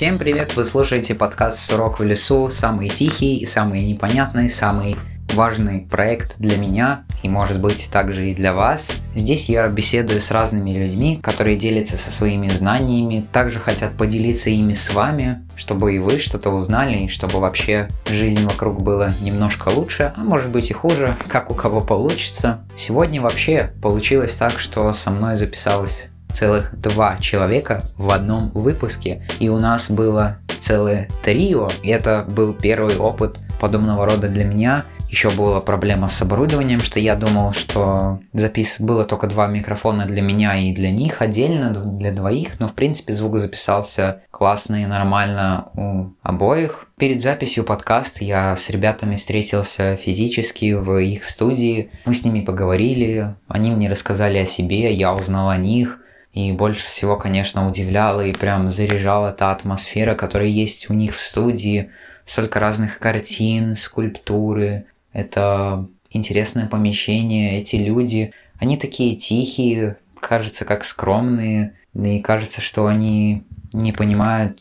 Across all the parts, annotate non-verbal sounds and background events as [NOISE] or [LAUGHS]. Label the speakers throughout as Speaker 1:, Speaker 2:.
Speaker 1: Всем привет! Вы слушаете подкаст «Сурок в лесу», самый тихий и самый непонятный, самый важный проект для меня и может быть также и для вас. Здесь я беседую с разными людьми, которые делятся со своими знаниями, также хотят поделиться ими с вами, чтобы и вы что-то узнали, и чтобы вообще жизнь вокруг была немножко лучше, а может быть и хуже, как у кого получится. Сегодня вообще получилось так, что со мной записалось целых два человека в одном выпуске, и у нас было целое трио. Это был первый опыт подобного рода для меня. Еще была проблема с оборудованием, что я думал, что запис было только два микрофона для меня и для них отдельно, для двоих, но в принципе звук записался классно и нормально у обоих. Перед записью подкаста я с ребятами встретился физически в их студии, мы с ними поговорили, они мне рассказали о себе, я узнал о них, и больше всего, конечно, удивляла и прям заряжала та атмосфера, которая есть у них в студии. Столько разных картин, скульптуры. Это интересное помещение, эти люди. Они такие тихие, кажется, как скромные. И кажется, что они не понимают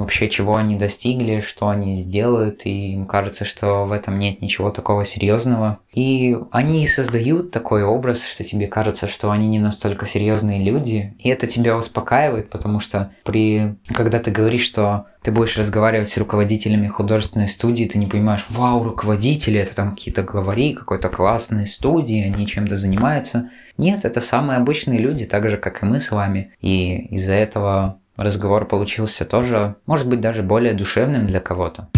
Speaker 1: вообще чего они достигли, что они сделают, и им кажется, что в этом нет ничего такого серьезного. И они создают такой образ, что тебе кажется, что они не настолько серьезные люди, и это тебя успокаивает, потому что при... когда ты говоришь, что ты будешь разговаривать с руководителями художественной студии, ты не понимаешь, вау, руководители, это там какие-то главари какой-то классной студии, они чем-то занимаются. Нет, это самые обычные люди, так же, как и мы с вами. И из-за этого разговор получился тоже, может быть, даже более душевным для кого-то.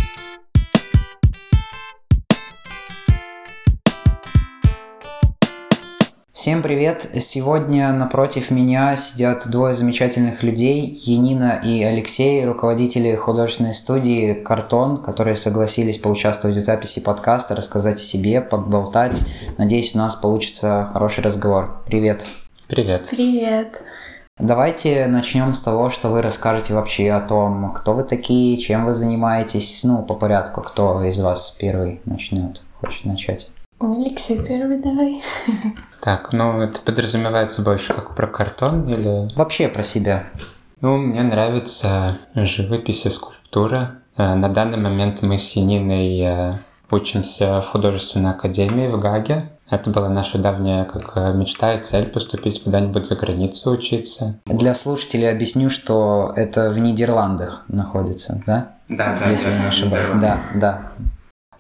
Speaker 1: Всем привет! Сегодня напротив меня сидят двое замечательных людей, Енина и Алексей, руководители художественной студии «Картон», которые согласились поучаствовать в записи подкаста, рассказать о себе, поболтать. Надеюсь, у нас получится хороший разговор. Привет!
Speaker 2: Привет!
Speaker 3: Привет!
Speaker 1: Давайте начнем с того, что вы расскажете вообще о том, кто вы такие, чем вы занимаетесь, ну, по порядку, кто из вас первый начнет, хочет начать.
Speaker 3: Алексей, первый давай.
Speaker 2: Так, ну это подразумевается больше как про картон или...
Speaker 1: Вообще про себя.
Speaker 2: Ну, мне нравится живопись и скульптура. Э, на данный момент мы с Яниной э, учимся в художественной академии в Гаге. Это была наша давняя как э, мечта и цель поступить куда-нибудь за границу учиться.
Speaker 1: Для слушателей объясню, что это в Нидерландах находится, да?
Speaker 2: Да, да.
Speaker 1: Если
Speaker 2: да,
Speaker 1: не ошибаюсь. Да, да.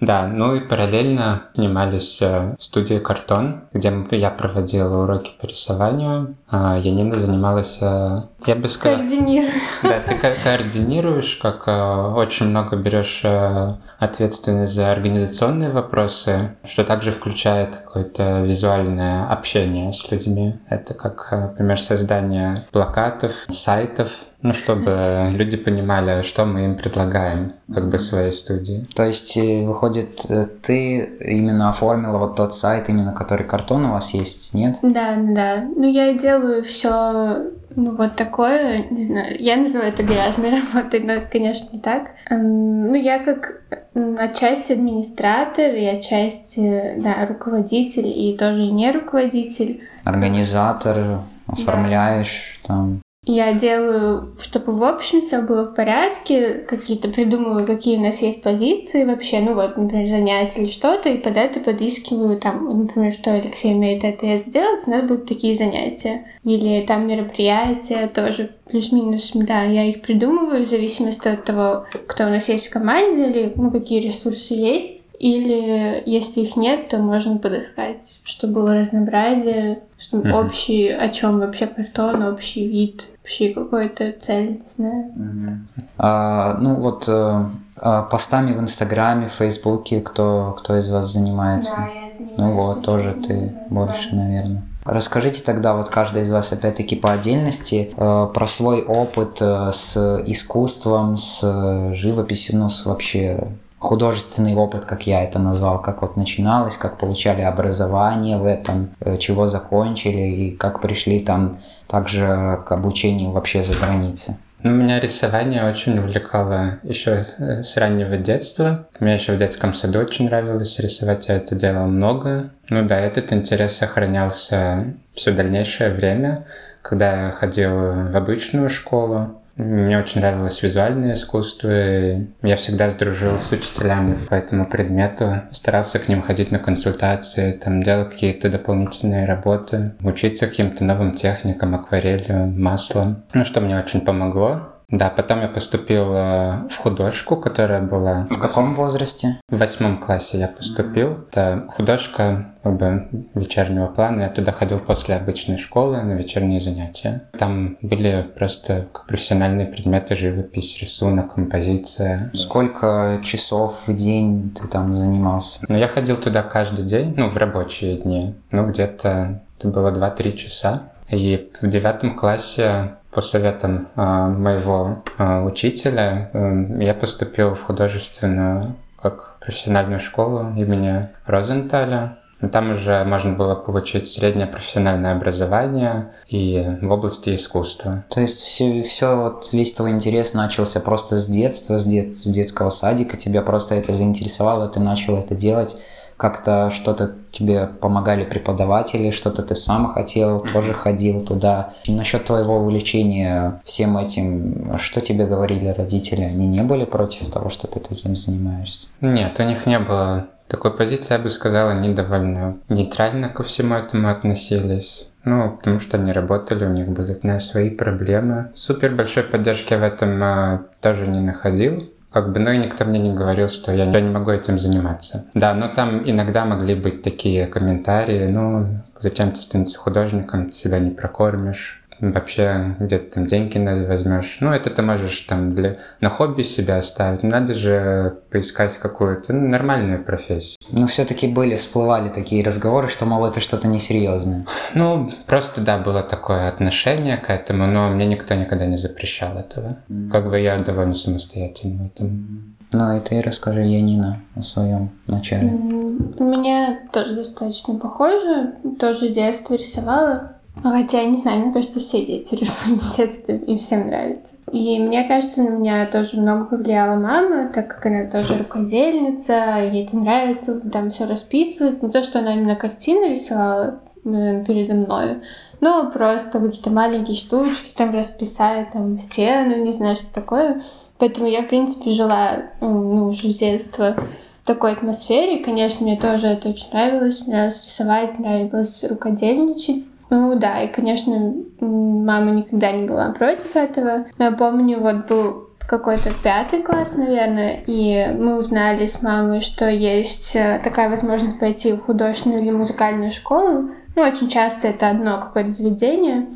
Speaker 2: Да, ну и параллельно снимались в студии «Картон», где я проводила уроки по рисованию, а Янина занималась, э, я бы сказал...
Speaker 3: Координирую.
Speaker 2: Да, ты ко координируешь, как э, очень много берешь э, ответственность за организационные вопросы, что также включает какое-то визуальное общение с людьми. Это как, например, создание плакатов, сайтов, ну, чтобы люди понимали, что мы им предлагаем, как бы своей студии.
Speaker 1: То есть, э, выходит, э, ты именно оформила вот тот сайт, именно который картон у вас есть, нет?
Speaker 3: Да, да. Ну, я делаю все ну, вот такое, не знаю, я называю это грязной [LAUGHS] работой, но это, конечно, не так. Эм, ну, я как отчасти администратор и отчасти, да, руководитель и тоже не руководитель.
Speaker 1: Организатор, оформляешь да. там.
Speaker 3: Я делаю, чтобы в общем все было в порядке, какие-то придумываю, какие у нас есть позиции вообще, ну вот, например, занятия или что-то, и под это подыскиваю там, например, что Алексей умеет это и это делать, у нас будут такие занятия. Или там мероприятия тоже плюс-минус, да, я их придумываю в зависимости от того, кто у нас есть в команде или ну, какие ресурсы есть. Или если их нет, то можно подыскать, чтобы было разнообразие, чтобы mm-hmm. общий, о чем вообще картон, общий вид, общий какой-то цель, не знаю.
Speaker 1: Mm-hmm. А, ну вот а, постами в Инстаграме, в Фейсбуке, кто, кто из вас занимается?
Speaker 3: Да, я занимаюсь.
Speaker 1: Ну вот, тоже ты больше, наверное. Расскажите тогда, вот каждый из вас опять-таки по отдельности, э, про свой опыт э, с искусством, с живописью, ну, с вообще художественный опыт, как я это назвал, как вот начиналось, как получали образование в этом, э, чего закончили и как пришли там также к обучению вообще за границей.
Speaker 2: Ну, меня рисование очень увлекало еще э, с раннего детства. Мне еще в детском саду очень нравилось рисовать, я это делал много. Ну да, этот интерес сохранялся все дальнейшее время, когда я ходил в обычную школу. Мне очень нравилось визуальное искусство, и я всегда сдружил с учителями по этому предмету, старался к ним ходить на консультации, там делал какие-то дополнительные работы, учиться каким-то новым техникам, акварелью, маслом, ну, что мне очень помогло. Да, потом я поступил э, в художку, которая была...
Speaker 1: В каком возрасте?
Speaker 2: В восьмом классе я поступил. Это художка как бы вечернего плана. Я туда ходил после обычной школы на вечерние занятия. Там были просто профессиональные предметы, живопись, рисунок, композиция.
Speaker 1: Сколько часов в день ты там занимался?
Speaker 2: Ну, я ходил туда каждый день, ну, в рабочие дни. Ну, где-то это было 2-3 часа. И в девятом классе по советам э, моего э, учителя э, я поступил в художественную как профессиональную школу имени Розенталя. Там уже можно было получить среднее профессиональное образование и в области искусства.
Speaker 1: То есть все, все вот весь твой интерес начался просто с детства, с, дет, с детского садика, тебя просто это заинтересовало, ты начал это делать как-то что-то тебе помогали преподаватели, что-то ты сам хотел, тоже ходил туда. Насчет твоего увлечения всем этим, что тебе говорили родители? Они не были против того, что ты таким занимаешься?
Speaker 2: Нет, у них не было такой позиции, я бы сказала, они довольно нейтрально ко всему этому относились. Ну, потому что они работали, у них были на свои проблемы. Супер большой поддержки в этом а, тоже не находил как бы, ну и никто мне не говорил, что я, я не могу этим заниматься. Да, но там иногда могли быть такие комментарии, ну, зачем ты становишься художником, ты себя не прокормишь, вообще где-то там деньги надо возьмешь. Ну, это ты можешь там для... на хобби себя оставить. Надо же поискать какую-то ну, нормальную профессию.
Speaker 1: Но все-таки были, всплывали такие разговоры, что, мол, это что-то несерьезное.
Speaker 2: Ну, просто, да, было такое отношение к этому, но мне никто никогда не запрещал этого. Mm. Как бы я довольно самостоятельный в этом.
Speaker 1: Ну, и ты расскажи, Янина, о своем начале.
Speaker 3: У меня тоже достаточно похоже. Тоже с детства рисовала. Хотя, я не знаю, мне кажется, все дети [LAUGHS] рисуют в детстве, и всем нравится. И мне кажется, на меня тоже много повлияла мама, так как она тоже рукодельница, ей это нравится, там все расписывать. Не то, что она именно картины рисовала э, передо мной, но просто какие-то маленькие штучки, там расписать, там стену, не знаю, что такое. Поэтому я, в принципе, жила ну, уже с детства в такой атмосфере. Конечно, мне тоже это очень нравилось. Мне нравилось рисовать, нравилось рукодельничать. Ну да, и, конечно, мама никогда не была против этого. Но я помню, вот был какой-то пятый класс, наверное, и мы узнали с мамой, что есть э, такая возможность пойти в художественную или музыкальную школу. Ну, очень часто это одно какое-то заведение,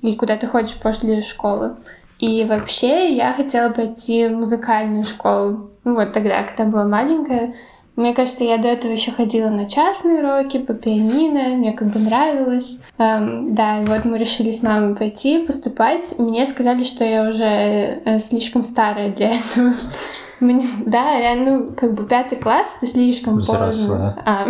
Speaker 3: и куда ты ходишь после школы. И вообще я хотела пойти в музыкальную школу. Ну, вот тогда, когда была маленькая. Мне кажется, я до этого еще ходила на частные уроки по пианино, мне как бы нравилось. Эм, да, и вот мы решили с мамой пойти поступать. Мне сказали, что я уже э, слишком старая для этого. [LAUGHS] Мне, да, реально, ну, как бы пятый класс это слишком
Speaker 2: Взрослая.
Speaker 3: поздно. А.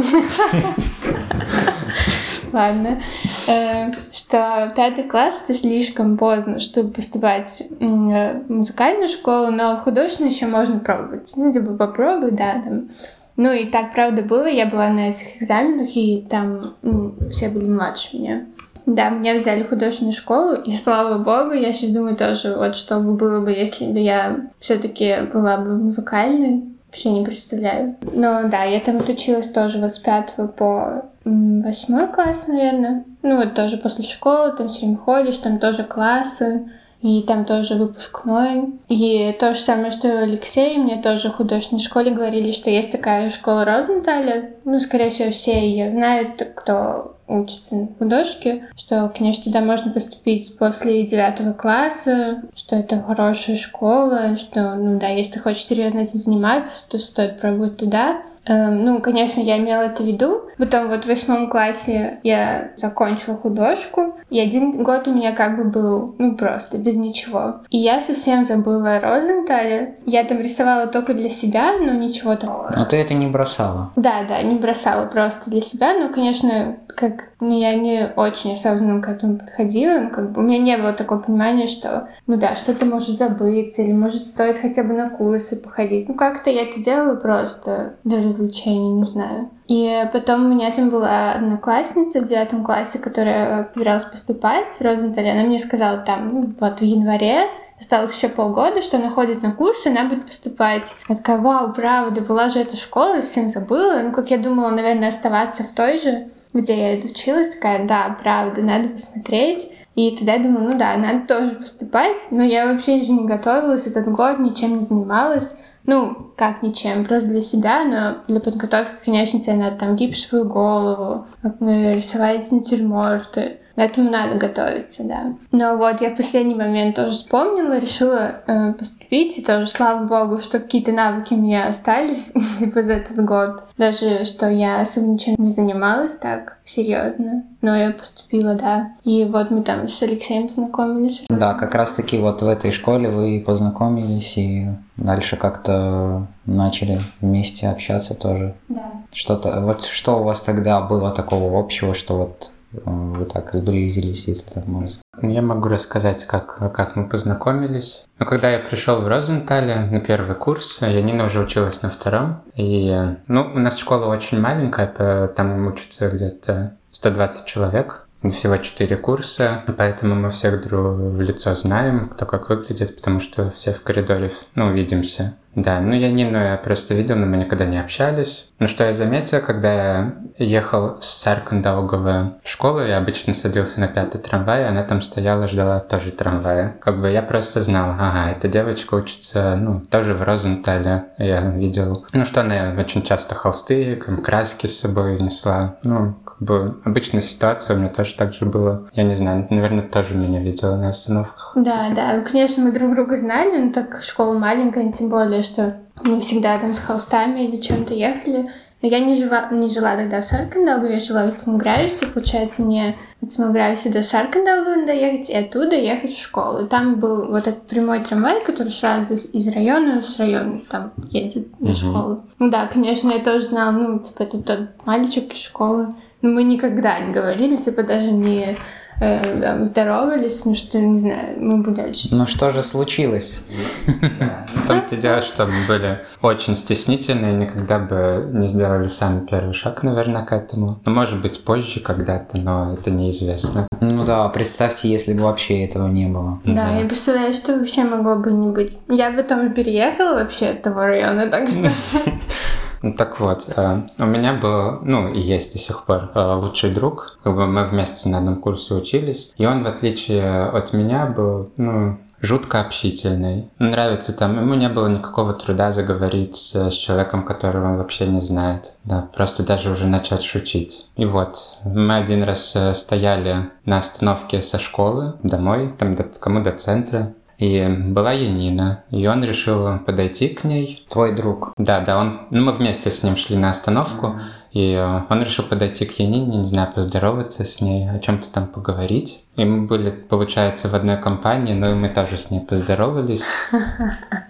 Speaker 3: Ладно. Э, что пятый класс это слишком поздно, чтобы поступать в музыкальную школу, но художественную еще можно пробовать. Ну, типа попробуй, да, там ну и так, правда, было. Я была на этих экзаменах, и там ну, все были младше меня. Да, меня взяли в художественную школу, и [LAUGHS] слава богу, я сейчас думаю тоже, вот что бы было бы, если бы я все-таки была бы музыкальной, вообще не представляю. Но да, я там отучилась тоже вот с пятого по восьмой класс, наверное. Ну вот тоже после школы, там все время ходишь, там тоже классы и там тоже выпускной. И то же самое, что Алексей, мне тоже в художественной школе говорили, что есть такая школа Розенталя. Ну, скорее всего, все ее знают, кто учится на художке, что, конечно, туда можно поступить после девятого класса, что это хорошая школа, что, ну да, если ты хочешь серьезно этим заниматься, то стоит пробовать туда. Эм, ну, конечно, я имела это в виду. Потом вот в восьмом классе я закончила художку, и один год у меня как бы был, ну, просто без ничего. И я совсем забыла о Розентале. Я там рисовала только для себя, но ничего такого.
Speaker 1: Но ты это не бросала?
Speaker 3: Да, да, не бросала просто для себя, но, конечно, как ну, я не очень осознанно к этому подходила. Ну, как бы у меня не было такого понимания, что, ну да, что-то может забыться, или может стоит хотя бы на курсы походить. Ну, как-то я это делала просто для развлечения, не знаю. И потом у меня там была одноклассница в девятом классе, которая собиралась поступать в Розентале. Она мне сказала там, ну, вот в январе осталось еще полгода, что она ходит на курсы, она будет поступать. Я такая, вау, правда, была же эта школа, совсем забыла. Ну, как я думала, наверное, оставаться в той же, где я училась, такая, да, правда, надо посмотреть. И тогда я думаю, ну да, надо тоже поступать, но я вообще же не готовилась этот год, ничем не занималась. Ну, как ничем, просто для себя, но для подготовки, конечно, тебе надо там гипсовую голову, рисовать натюрморты. Этому надо готовиться, да. Но вот я в последний момент тоже вспомнила, решила э, поступить, и тоже, слава богу, что какие-то навыки у меня остались, [LAUGHS] типа, за этот год. Даже, что я особо ничем не занималась так серьезно. Но я поступила, да. И вот мы там с Алексеем познакомились.
Speaker 1: Да, как раз таки вот в этой школе вы познакомились и дальше как-то начали вместе общаться тоже.
Speaker 3: Да.
Speaker 1: Что-то, вот что у вас тогда было такого общего, что вот вы так сблизились, если так можно сказать?
Speaker 2: Я могу рассказать, как, как мы познакомились. Но когда я пришел в Розентале на первый курс, Янина уже училась на втором. И, ну, у нас школа очень маленькая, там учатся где-то 120 человек всего четыре курса, поэтому мы всех друг в лицо знаем, кто как выглядит, потому что все в коридоре, ну, видимся. Да, ну я Нину я просто видел, но мы никогда не общались. Но что я заметил, когда я ехал с Саркандаугова в школу, я обычно садился на пятый трамвай, она там стояла, ждала тоже трамвая. Как бы я просто знал, ага, эта девочка учится, ну, тоже в Розентале. Я видел, ну, что она очень часто холсты, краски с собой несла. Ну, как бы обычная ситуация у меня тоже так же было. Я не знаю, наверное, тоже меня видела на остановках.
Speaker 3: Да, да, конечно, мы друг друга знали, но так школа маленькая, тем более, что мы всегда там с холстами или чем-то ехали. Но я не жила, не жила тогда в Саркандаугу, я жила в Цимогрависе. Получается, мне в Цимогрависе до Саркандауга надо ехать, и оттуда ехать в школу. И там был вот этот прямой трамвай, который сразу из, из района в район там едет на угу. школу. Ну да, конечно, я тоже знала, ну, типа, это тот мальчик из школы. Но мы никогда не говорили, типа, даже не э, там, здоровались, потому что, не знаю, мы были очень...
Speaker 1: Ну что же случилось?
Speaker 2: В том-то дело, что мы были очень стеснительны и никогда бы не сделали сами первый шаг, наверное, к этому. Ну, может быть, позже когда-то, но это неизвестно.
Speaker 1: Ну да, представьте, если бы вообще этого не было.
Speaker 3: Да, я представляю, что вообще могло бы не быть. Я потом переехала вообще от того района, так что... [LAUGHS]
Speaker 2: Ну так вот, э, у меня был, ну и есть до сих пор э, лучший друг, как бы мы вместе на одном курсе учились, и он, в отличие от меня, был, ну, жутко общительный. Нравится там, ему не было никакого труда заговорить с, человеком, которого он вообще не знает. Да, просто даже уже начать шутить. И вот, мы один раз э, стояли на остановке со школы домой, там до, кому до центра, и была Янина, и он решил подойти к ней.
Speaker 1: Твой друг?
Speaker 2: Да, да, он, ну мы вместе с ним шли на остановку. И э, он решил подойти к Янине, не знаю, поздороваться с ней, о чем-то там поговорить. И мы были, получается, в одной компании, но и мы тоже с ней поздоровались. [LAUGHS]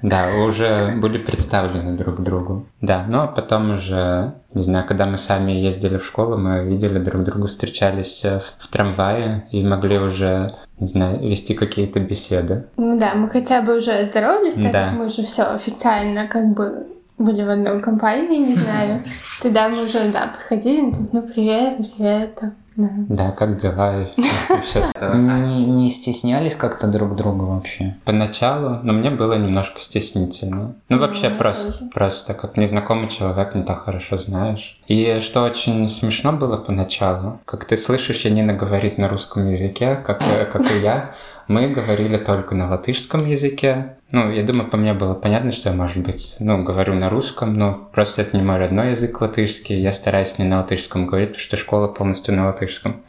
Speaker 2: Да, уже были представлены друг другу. Да, ну а потом уже, не знаю, когда мы сами ездили в школу, мы видели друг друга, встречались в, в трамвае и могли уже не знаю, вести какие-то беседы.
Speaker 3: Ну да, мы хотя бы уже здоровались, так да. как мы уже все официально как бы были в одной компании, не знаю. [LAUGHS] Тогда мы уже, да, подходили, ну привет, привет, там,
Speaker 2: да. да, как дела? [LAUGHS]
Speaker 1: Не, не стеснялись как-то друг друга вообще?
Speaker 2: Поначалу, но мне было немножко стеснительно. Ну, вообще, ну, просто, просто как незнакомый человек не так хорошо знаешь. И что очень смешно было поначалу, как ты слышишь, Янина говорит на русском языке, как, как и я, [LAUGHS] мы говорили только на латышском языке, ну, я думаю, по мне было понятно, что я, может быть, ну, говорю на русском, но просто это не мой родной язык латышский. Я стараюсь не на латышском говорить, потому что школа полностью на латышском.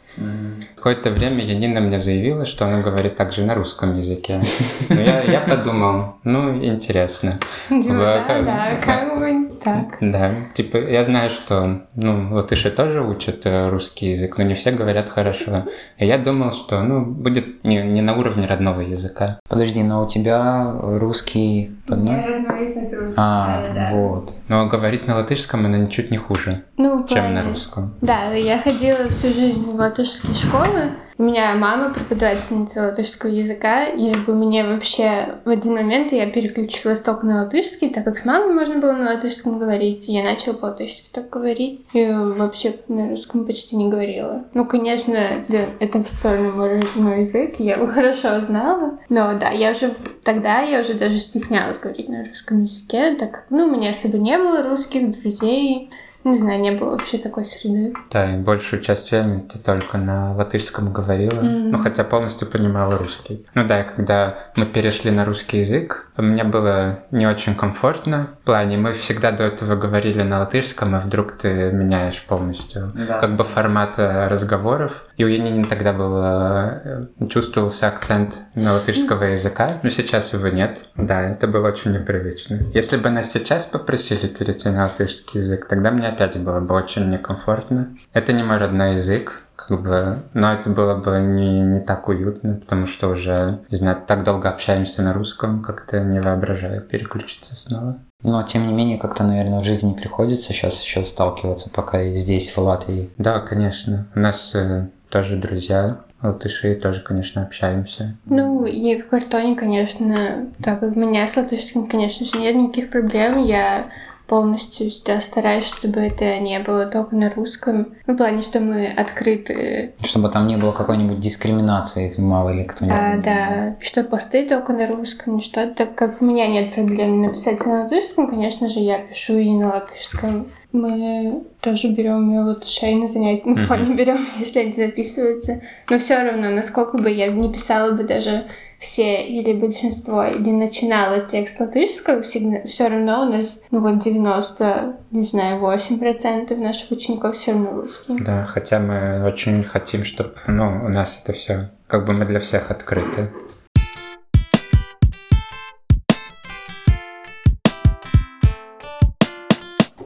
Speaker 2: Какое-то время Янина мне заявила, что она говорит также на русском языке. Но я, я подумал, ну, интересно.
Speaker 3: Да, да, как бы так.
Speaker 2: Да, типа, я знаю, что, ну, латыши тоже учат э, русский язык, но не все говорят хорошо. И я думал, что, ну, будет не, не на уровне родного языка.
Speaker 1: Подожди, но у тебя русский
Speaker 3: родной? родной язык русский.
Speaker 1: А, да, вот.
Speaker 2: Но говорить на латышском она ничуть не хуже, ну, чем на русском.
Speaker 3: Да, я ходила всю жизнь в латышские школы, у меня мама преподавательница латышского языка, и бы мне вообще в один момент я переключилась только на латышский, так как с мамой можно было на латышском говорить, и я начала по-латышски так говорить, и вообще на русском почти не говорила. Ну, конечно, это в сторону мой, мой язык, я его [LAUGHS] хорошо знала, но да, я уже тогда я уже даже стеснялась говорить на русском языке, так как, ну, у меня особо не было русских друзей, не знаю, не было вообще такой среды.
Speaker 2: Да, и большую часть времени ты только на латышском говорила, mm-hmm. ну хотя полностью понимала русский. Ну да, и когда мы перешли на русский язык, мне было не очень комфортно. В плане, мы всегда до этого говорили на латышском, а вдруг ты меняешь полностью да. как бы формат э, разговоров. И у Янини тогда был, э, чувствовался акцент на латышского языка, но сейчас его нет. Да, это было очень непривычно. Если бы нас сейчас попросили перейти на латышский язык, тогда мне опять было бы очень некомфортно. Это не мой родной язык, как бы, но это было бы не, не так уютно, потому что уже, не знаю, так долго общаемся на русском, как-то не воображаю переключиться снова.
Speaker 1: Но, тем не менее, как-то, наверное, в жизни приходится сейчас еще сталкиваться, пока здесь, в Латвии.
Speaker 2: Да, конечно. У нас э, тоже друзья латыши, тоже, конечно, общаемся.
Speaker 3: Ну, и в картоне, конечно, так как у меня с латышским, конечно же, нет никаких проблем. Я полностью да, стараюсь, чтобы это не было только на русском. Ну, в плане, что мы открыты.
Speaker 1: Чтобы там не было какой-нибудь дискриминации, мало ли кто-нибудь.
Speaker 3: Да, да. Что посты только на русском, что так как у меня нет проблем написать на латышском, конечно же, я пишу и на латышском. Мы тоже берем и латышей на занятия, на фоне [LAUGHS] берем, если они записываются. Но все равно, насколько бы я не писала бы даже все или большинство, или начинало текст латышского, все равно у нас, ну вот 90, не знаю, 8 процентов наших учеников все равно русские.
Speaker 2: Да, хотя мы очень хотим, чтобы, ну, у нас это все, как бы мы для всех открыты.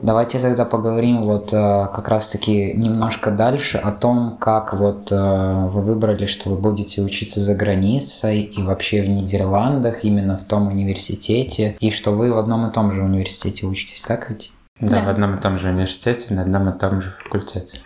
Speaker 1: Давайте тогда поговорим вот э, как раз-таки немножко дальше о том, как вот э, вы выбрали, что вы будете учиться за границей и вообще в Нидерландах, именно в том университете, и что вы в одном и том же университете учитесь, так ведь?
Speaker 2: Да, да, в одном и том же университете, на одном и том же факультете.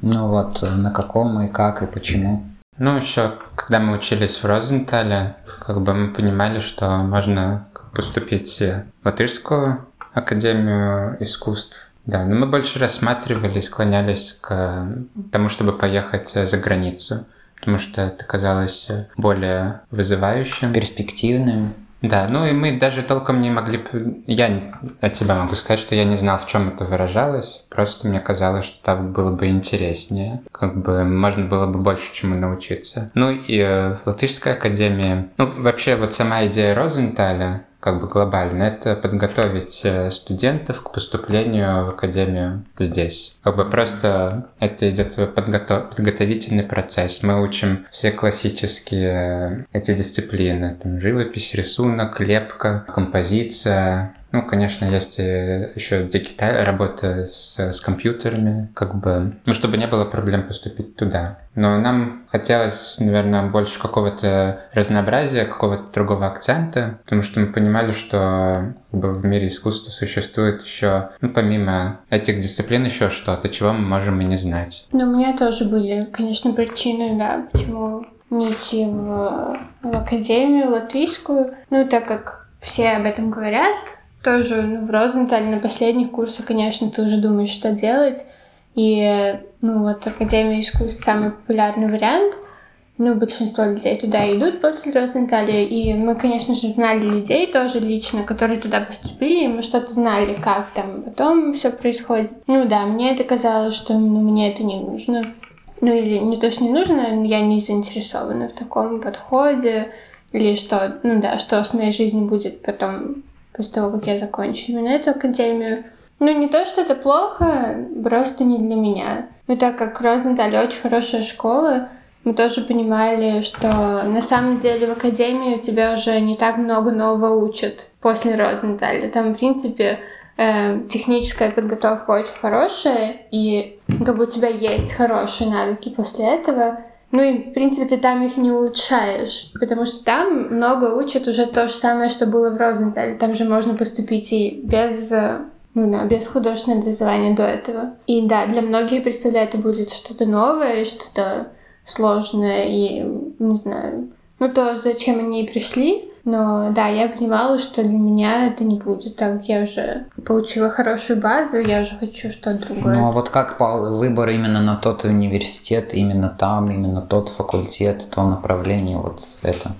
Speaker 1: Ну вот, э, на каком и как и почему?
Speaker 2: Ну, еще, когда мы учились в Розентале, как бы мы понимали, что можно поступить в латышскую Академию искусств. Да, но мы больше рассматривали и склонялись к тому, чтобы поехать за границу, потому что это казалось более вызывающим.
Speaker 1: Перспективным.
Speaker 2: Да, ну и мы даже толком не могли... Я от тебя могу сказать, что я не знал, в чем это выражалось. Просто мне казалось, что так было бы интереснее. Как бы можно было бы больше чему научиться. Ну и э, в Латышской академии... Ну, вообще, вот сама идея Розенталя, как бы глобально, это подготовить э, студентов к поступлению в академию здесь. Как бы просто это идет подготов... подготовительный процесс. Мы учим все классические э, эти дисциплины. Там живопись, рисунок, лепка, композиция, ну, конечно, есть еще дигиталь, работа с, с компьютерами, как бы, ну, чтобы не было проблем поступить туда. Но нам хотелось, наверное, больше какого-то разнообразия, какого-то другого акцента, потому что мы понимали, что как бы, в мире искусства существует еще, ну, помимо этих дисциплин, еще что-то, чего мы можем и не знать.
Speaker 3: Ну, у меня тоже были, конечно, причины, да, почему не идти в, в академию латвийскую. Ну, так как все об этом говорят, тоже ну, в Розентале на последних курсах, конечно, ты уже думаешь, что делать. И, ну, вот Академия искусств самый популярный вариант. Ну, большинство людей туда идут после Розенталя. И мы, конечно же, знали людей тоже лично, которые туда поступили, и мы что-то знали, как там потом все происходит. Ну да, мне это казалось, что ну, мне это не нужно. Ну или не то, что не нужно, я не заинтересована в таком подходе. Или что, ну да, что с моей жизнью будет потом после того, как я закончу именно эту академию. Ну, не то, что это плохо, просто не для меня. Но так как Розенталь очень хорошая школа, мы тоже понимали, что на самом деле в академии тебя уже не так много нового учат после Розенталя. Там, в принципе, э, техническая подготовка очень хорошая, и как бы у тебя есть хорошие навыки после этого, ну и, в принципе, ты там их не улучшаешь, потому что там много учат уже то же самое, что было в Розентале. Там же можно поступить и без ну да, без художественного образования до этого. И да, для многих, представляю, это будет что-то новое, что-то сложное и, не знаю, ну то, зачем они и пришли. Но да, я понимала, что для меня это не будет, так как я уже получила хорошую базу, я уже хочу что-то другое.
Speaker 1: Ну а вот как пал выбор именно на тот университет, именно там, именно тот факультет, то направление, вот это?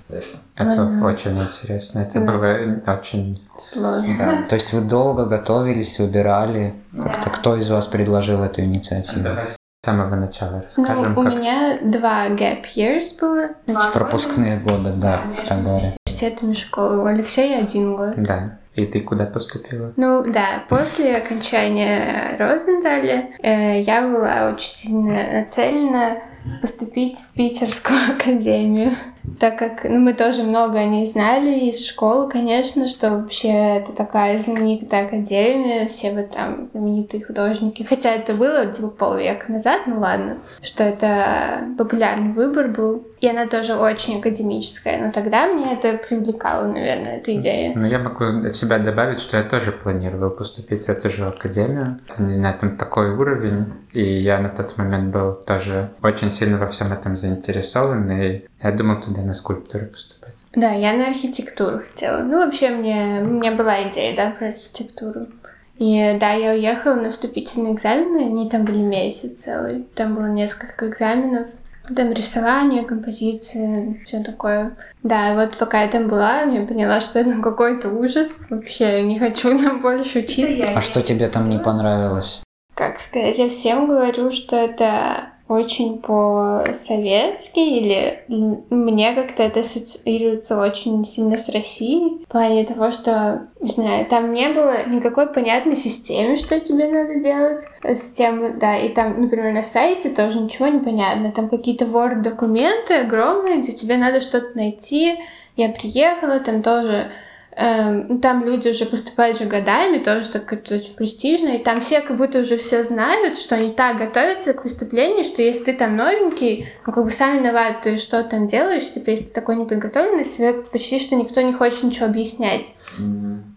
Speaker 2: Это
Speaker 3: Ага.
Speaker 2: очень интересно. Это
Speaker 3: Да.
Speaker 2: было очень...
Speaker 3: Сложно.
Speaker 2: Да. [LAUGHS]
Speaker 1: То есть вы долго готовились, выбирали? Как-то кто из вас предложил эту инициативу?
Speaker 2: С самого начала
Speaker 3: Ну,
Speaker 2: расскажем,
Speaker 3: у
Speaker 2: как...
Speaker 3: меня два gap years было. Значит,
Speaker 1: Пропускные годы, да, так говорят.
Speaker 3: Университетами школы. У Алексея один год.
Speaker 2: Да. И ты куда поступила?
Speaker 3: Ну да, после окончания Розендаля э, я была очень сильно нацелена поступить в Питерскую [LAUGHS] академию, так как ну, мы тоже много о ней знали из школы, конечно, что вообще это такая знаменитая академия, все вот там знаменитые художники. Хотя это было типа полвека назад, ну ладно, что это популярный выбор был. И она тоже очень академическая, но тогда мне это привлекало, наверное, эта идея.
Speaker 2: Ну, я могу от себя добавить, что я тоже планировал поступить в эту же академию. Это, не знаю, там такой уровень, и я на тот момент был тоже очень сильно во всем этом заинтересован, и я думал туда на скульптуру поступать.
Speaker 3: Да, я на архитектуру хотела. Ну, вообще, мне, у меня была идея, да, про архитектуру. И да, я уехала на вступительные экзамены, они там были месяц целый. Там было несколько экзаменов. Там рисование, композиция, все такое. Да, и вот пока я там была, я поняла, что это какой-то ужас. Вообще не хочу там больше учиться.
Speaker 1: А что тебе там не понравилось?
Speaker 3: Как сказать, я всем говорю, что это очень по-советски, или мне как-то это ассоциируется очень сильно с Россией, в плане того, что, не знаю, там не было никакой понятной системы, что тебе надо делать, системы, да, и там, например, на сайте тоже ничего не понятно, там какие-то Word-документы огромные, где тебе надо что-то найти, я приехала, там тоже там люди уже поступают же годами, тоже так это очень престижно, и там все как будто уже все знают, что они так готовятся к выступлению, что если ты там новенький, ну как бы сам виноват, ты что там делаешь, типа если ты такой неподготовленный, тебе почти что никто не хочет ничего объяснять.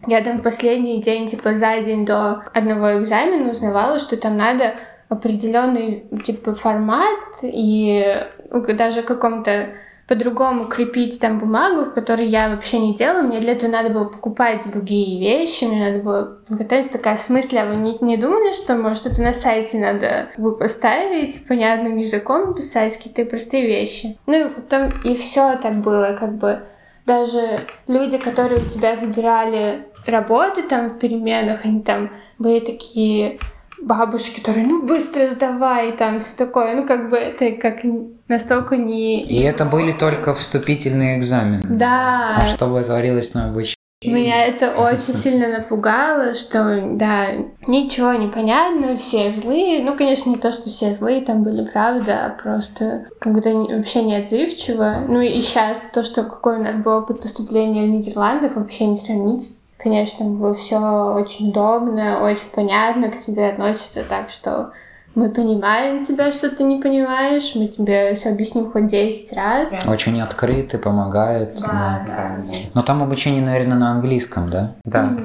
Speaker 3: Я там в последний день, типа за день до одного экзамена узнавала, что там надо определенный типа формат и даже каком-то по-другому крепить там бумагу, которую я вообще не делала. Мне для этого надо было покупать другие вещи, мне надо было готовить такая смысле, а вы не, не думали, что может это на сайте надо вы поставить, понятным языком писать какие-то простые вещи. Ну и потом и все так было, как бы даже люди, которые у тебя забирали работы там в переменах, они там были такие бабушки, которые, ну, быстро сдавай, там, все такое. Ну, как бы это как настолько не...
Speaker 1: И это были только вступительные экзамены.
Speaker 3: Да.
Speaker 1: А что бы творилось на обычном?
Speaker 3: Меня это очень [LAUGHS] сильно напугало, что, да, ничего не понятно, все злые. Ну, конечно, не то, что все злые там были, правда, а просто как будто вообще не отзывчиво. Ну и сейчас то, что какой у нас был опыт поступления в Нидерландах, вообще не сравнить Конечно, было все очень удобно, очень понятно, к тебе относятся так, что мы понимаем тебя, что ты не понимаешь, мы тебе все объясним хоть 10 раз.
Speaker 1: Очень открыты, помогают.
Speaker 3: Да, да.
Speaker 1: да. Но там обучение, наверное, на английском, да?
Speaker 2: Да.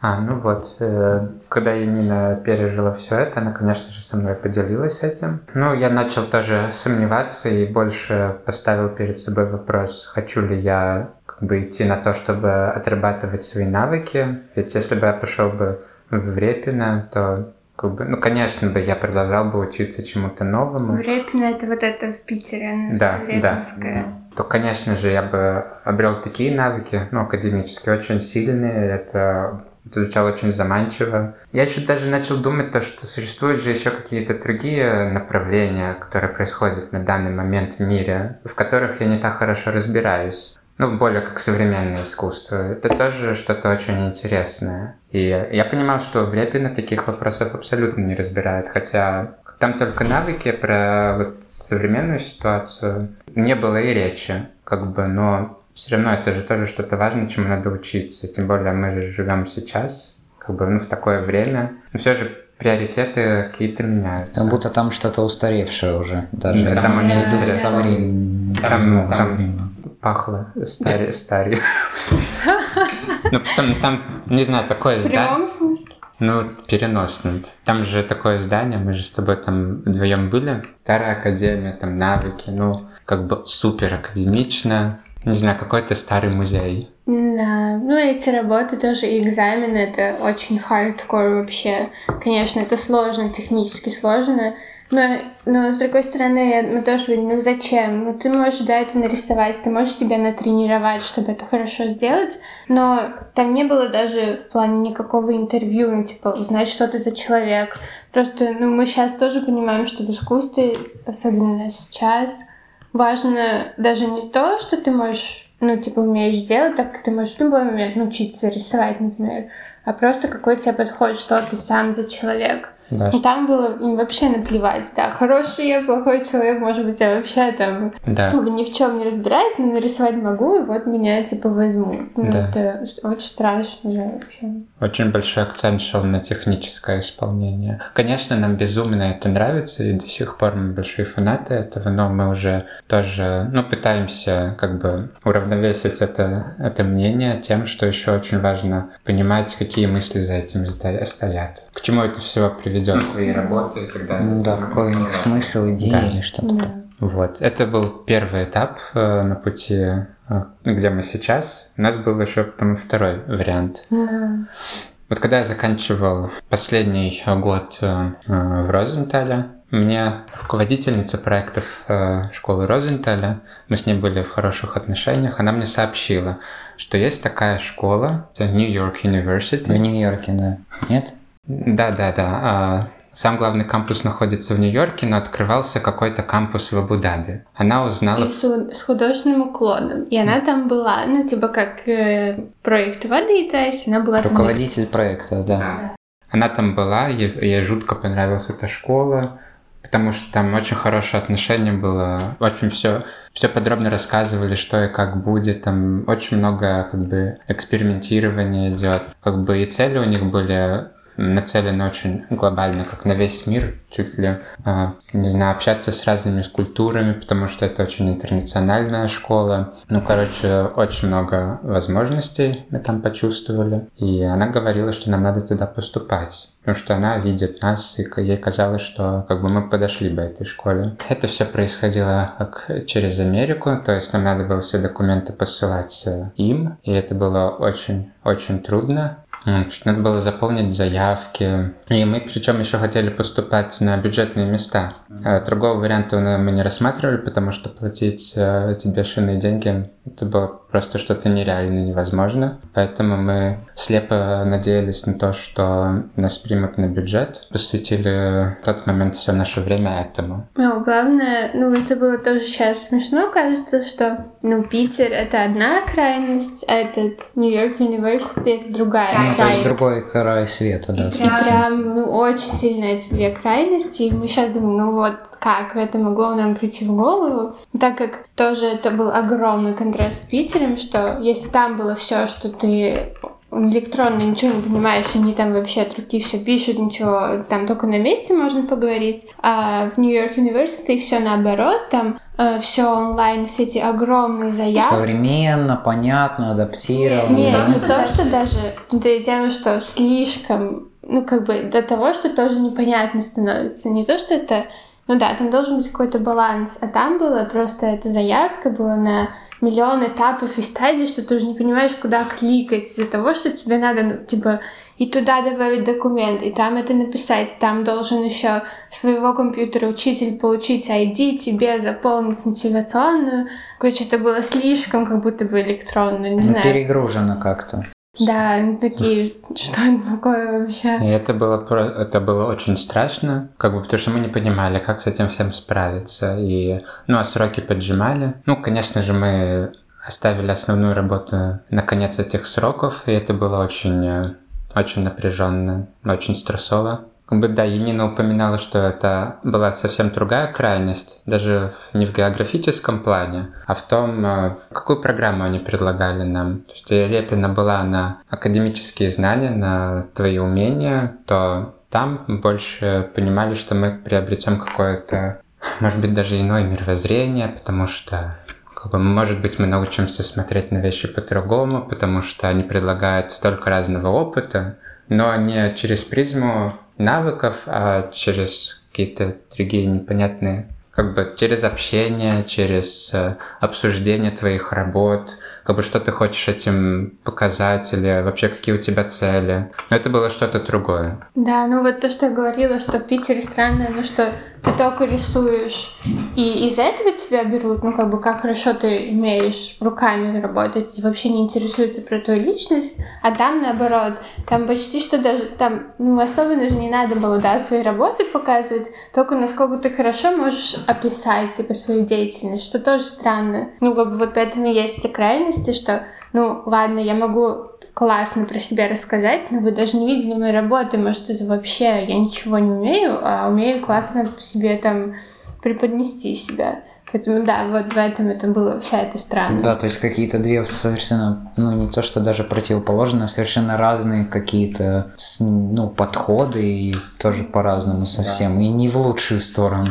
Speaker 2: А, ну вот, э, когда Янина пережила все это, она, конечно же, со мной поделилась этим. Ну, я начал тоже сомневаться и больше поставил перед собой вопрос, хочу ли я как бы идти на то, чтобы отрабатывать свои навыки. Ведь если бы я пошел бы в Репино, то как бы, ну, конечно бы я продолжал бы учиться чему-то новому.
Speaker 3: Репино это вот это в Питере, она
Speaker 2: Да, да. То, конечно же, я бы обрел такие навыки, ну, академические, очень сильные. Это звучало очень заманчиво. Я еще даже начал думать то, что существуют же еще какие-то другие направления, которые происходят на данный момент в мире, в которых я не так хорошо разбираюсь. Ну, более как современное искусство. Это тоже что-то очень интересное. И я понимал, что в Репино таких вопросов абсолютно не разбирает, хотя там только навыки про вот современную ситуацию не было и речи, как бы, но все равно это же тоже что-то важное, чему надо учиться. Тем более мы же живем сейчас, как бы, ну, в такое время. Но все же приоритеты какие-то меняются.
Speaker 1: Как будто там что-то устаревшее уже. Даже
Speaker 2: Да, там очень
Speaker 1: идут
Speaker 2: интересно.
Speaker 1: со временем.
Speaker 2: Там, там пахло старе, старе. [LAUGHS] Ну, потом там, не знаю, такое
Speaker 3: В
Speaker 2: здание.
Speaker 3: прямом смысле?
Speaker 2: Ну, переносным. Там же такое здание, мы же с тобой там вдвоем были. Старая академия, там навыки, ну, как бы супер академично. не знаю, какой-то старый музей.
Speaker 3: Да, ну эти работы тоже, и экзамены, это очень хардкор вообще. Конечно, это сложно, технически сложно, но, но с другой стороны, мы тоже говорим, ну зачем? Ну ты можешь, да, это нарисовать, ты можешь себя натренировать, чтобы это хорошо сделать, но там не было даже в плане никакого интервью, ну типа узнать, что ты за человек. Просто, ну мы сейчас тоже понимаем, что в искусстве, особенно сейчас, важно даже не то, что ты можешь, ну типа умеешь делать, так как ты можешь в любой момент научиться рисовать, например, а просто какой тебе подход, что ты сам за человек.
Speaker 2: Да.
Speaker 3: И там было им вообще наплевать, да, хороший я, плохой человек, может быть, я вообще там
Speaker 2: Да.
Speaker 3: ну, ни в чем не разбираюсь, но нарисовать могу, и вот меня типа возьмут. Ну,
Speaker 2: Да.
Speaker 3: это очень страшно же вообще.
Speaker 2: Очень большой акцент шел на техническое исполнение. Конечно, нам безумно это нравится, и до сих пор мы большие фанаты этого, но мы уже тоже, ну, пытаемся как бы уравновесить это, это мнение тем, что еще очень важно понимать, какие мысли за этим сто- стоят. К чему это все приведет? Твои работы, когда...
Speaker 1: Ну Да, какой у них смысл, идея
Speaker 2: Да.
Speaker 1: или что-то.
Speaker 3: Да.
Speaker 2: Вот, это был первый этап э, на пути, э, где мы сейчас. У нас был еще потом и второй вариант.
Speaker 3: Да.
Speaker 2: Вот когда я заканчивал последний год э, э, в Розентале, мне руководительница проектов э, школы Розенталя, мы с ней были в хороших отношениях, она мне сообщила, что есть такая школа, это New York University.
Speaker 1: В Нью-Йорке, да. Нет?
Speaker 2: Да, да, да. Сам главный кампус находится в Нью-Йорке, но открывался какой-то кампус в Абу-Даби. Она узнала...
Speaker 3: И с, с художественным уклоном. И она там была, ну, типа как э, проект воды, то есть она была там-
Speaker 1: Руководитель проекта, да.
Speaker 2: Она там была, ей, ей жутко понравилась эта школа, потому что там очень хорошее отношение было, очень все, все подробно рассказывали, что и как будет, там очень много как бы экспериментирования идет, как бы и цели у них были нацелены очень глобально, как на весь мир, чуть ли, а, не знаю, общаться с разными скульптурами, потому что это очень интернациональная школа. Ну, короче, очень много возможностей мы там почувствовали. И она говорила, что нам надо туда поступать. Потому что она видит нас, и ей казалось, что как бы мы подошли бы этой школе. Это все происходило как через Америку, то есть нам надо было все документы посылать э, им, и это было очень-очень трудно. Надо было заполнить заявки. И мы причем еще хотели поступать на бюджетные места. А Другого варианта мы не рассматривали, потому что платить э, эти бешеные деньги это было просто что-то нереально невозможно. Поэтому мы слепо надеялись на то, что нас примут на бюджет. Посвятили в тот момент все наше время этому.
Speaker 3: Ну, главное, ну, это было тоже сейчас смешно, кажется, что, ну, Питер — это одна крайность, а этот Нью-Йорк Университет — это другая
Speaker 1: Ну, то есть
Speaker 3: крайность.
Speaker 1: другой край света, да.
Speaker 3: И прям, ну, очень сильно эти две крайности. И мы сейчас думаем, ну вот, как это могло нам прийти в голову? Так как тоже это был огромный контраст с Питером, что если там было все, что ты электронно ничего не понимаешь, они там вообще от руки все пишут, ничего, там только на месте можно поговорить. А в Нью-Йорк Университете все наоборот, там все онлайн, все эти огромные заявки.
Speaker 1: Современно, понятно, адаптировано.
Speaker 3: Нет,
Speaker 1: да?
Speaker 3: не то, что даже... То и дело, что слишком... Ну, как бы до того, что тоже непонятно становится. Не то, что это... Ну да, там должен быть какой-то баланс. А там было просто эта заявка была на миллион этапов и стадий, что ты уже не понимаешь, куда кликать из-за того, что тебе надо, ну, типа, и туда добавить документ, и там это написать, там должен еще своего компьютера учитель получить ID, тебе заполнить мотивационную. Короче, это было слишком, как будто бы электронно, не
Speaker 1: Ну,
Speaker 3: знаю.
Speaker 1: перегружено как-то.
Speaker 3: Да, такие, что это такое вообще?
Speaker 2: И это было, это было очень страшно, как бы, потому что мы не понимали, как с этим всем справиться. И, ну, а сроки поджимали. Ну, конечно же, мы оставили основную работу на конец этих сроков, и это было очень, э, очень напряженно, очень стрессово. Как бы, да, Енина упоминала, что это была совсем другая крайность, даже не в географическом плане, а в том, э, какую программу они предлагали нам. То есть Репина была на академические знания, на твои умения, то там больше понимали, что мы приобретем какое-то, может быть, даже иное мировоззрение, потому что как бы, может быть, мы научимся смотреть на вещи по-другому, потому что они предлагают столько разного опыта, но не через призму навыков, а через какие-то другие непонятные как бы через общение, через э, обсуждение твоих работ, как бы что ты хочешь этим показать или вообще какие у тебя цели. Но это было что-то другое.
Speaker 3: Да, ну вот то, что я говорила, что в Питере странно, ну что ты только рисуешь, и из этого тебя берут, ну как бы как хорошо ты умеешь руками работать, вообще не интересуются про твою личность, а там наоборот, там почти что даже, там, ну особо даже не надо было, да, свои работы показывать, только насколько ты хорошо можешь описать, типа, свою деятельность, что тоже странно. Ну как бы вот поэтому есть те крайности, что, ну ладно, я могу классно про себя рассказать, но вы даже не видели моей работы, может, это вообще я ничего не умею, а умею классно себе там преподнести себя. Поэтому да, вот в этом это было вся эта странность.
Speaker 1: Да, то есть какие-то две совершенно, ну не то что даже противоположные, а совершенно разные какие-то ну, подходы и тоже по-разному совсем, да. и не в лучшую сторону.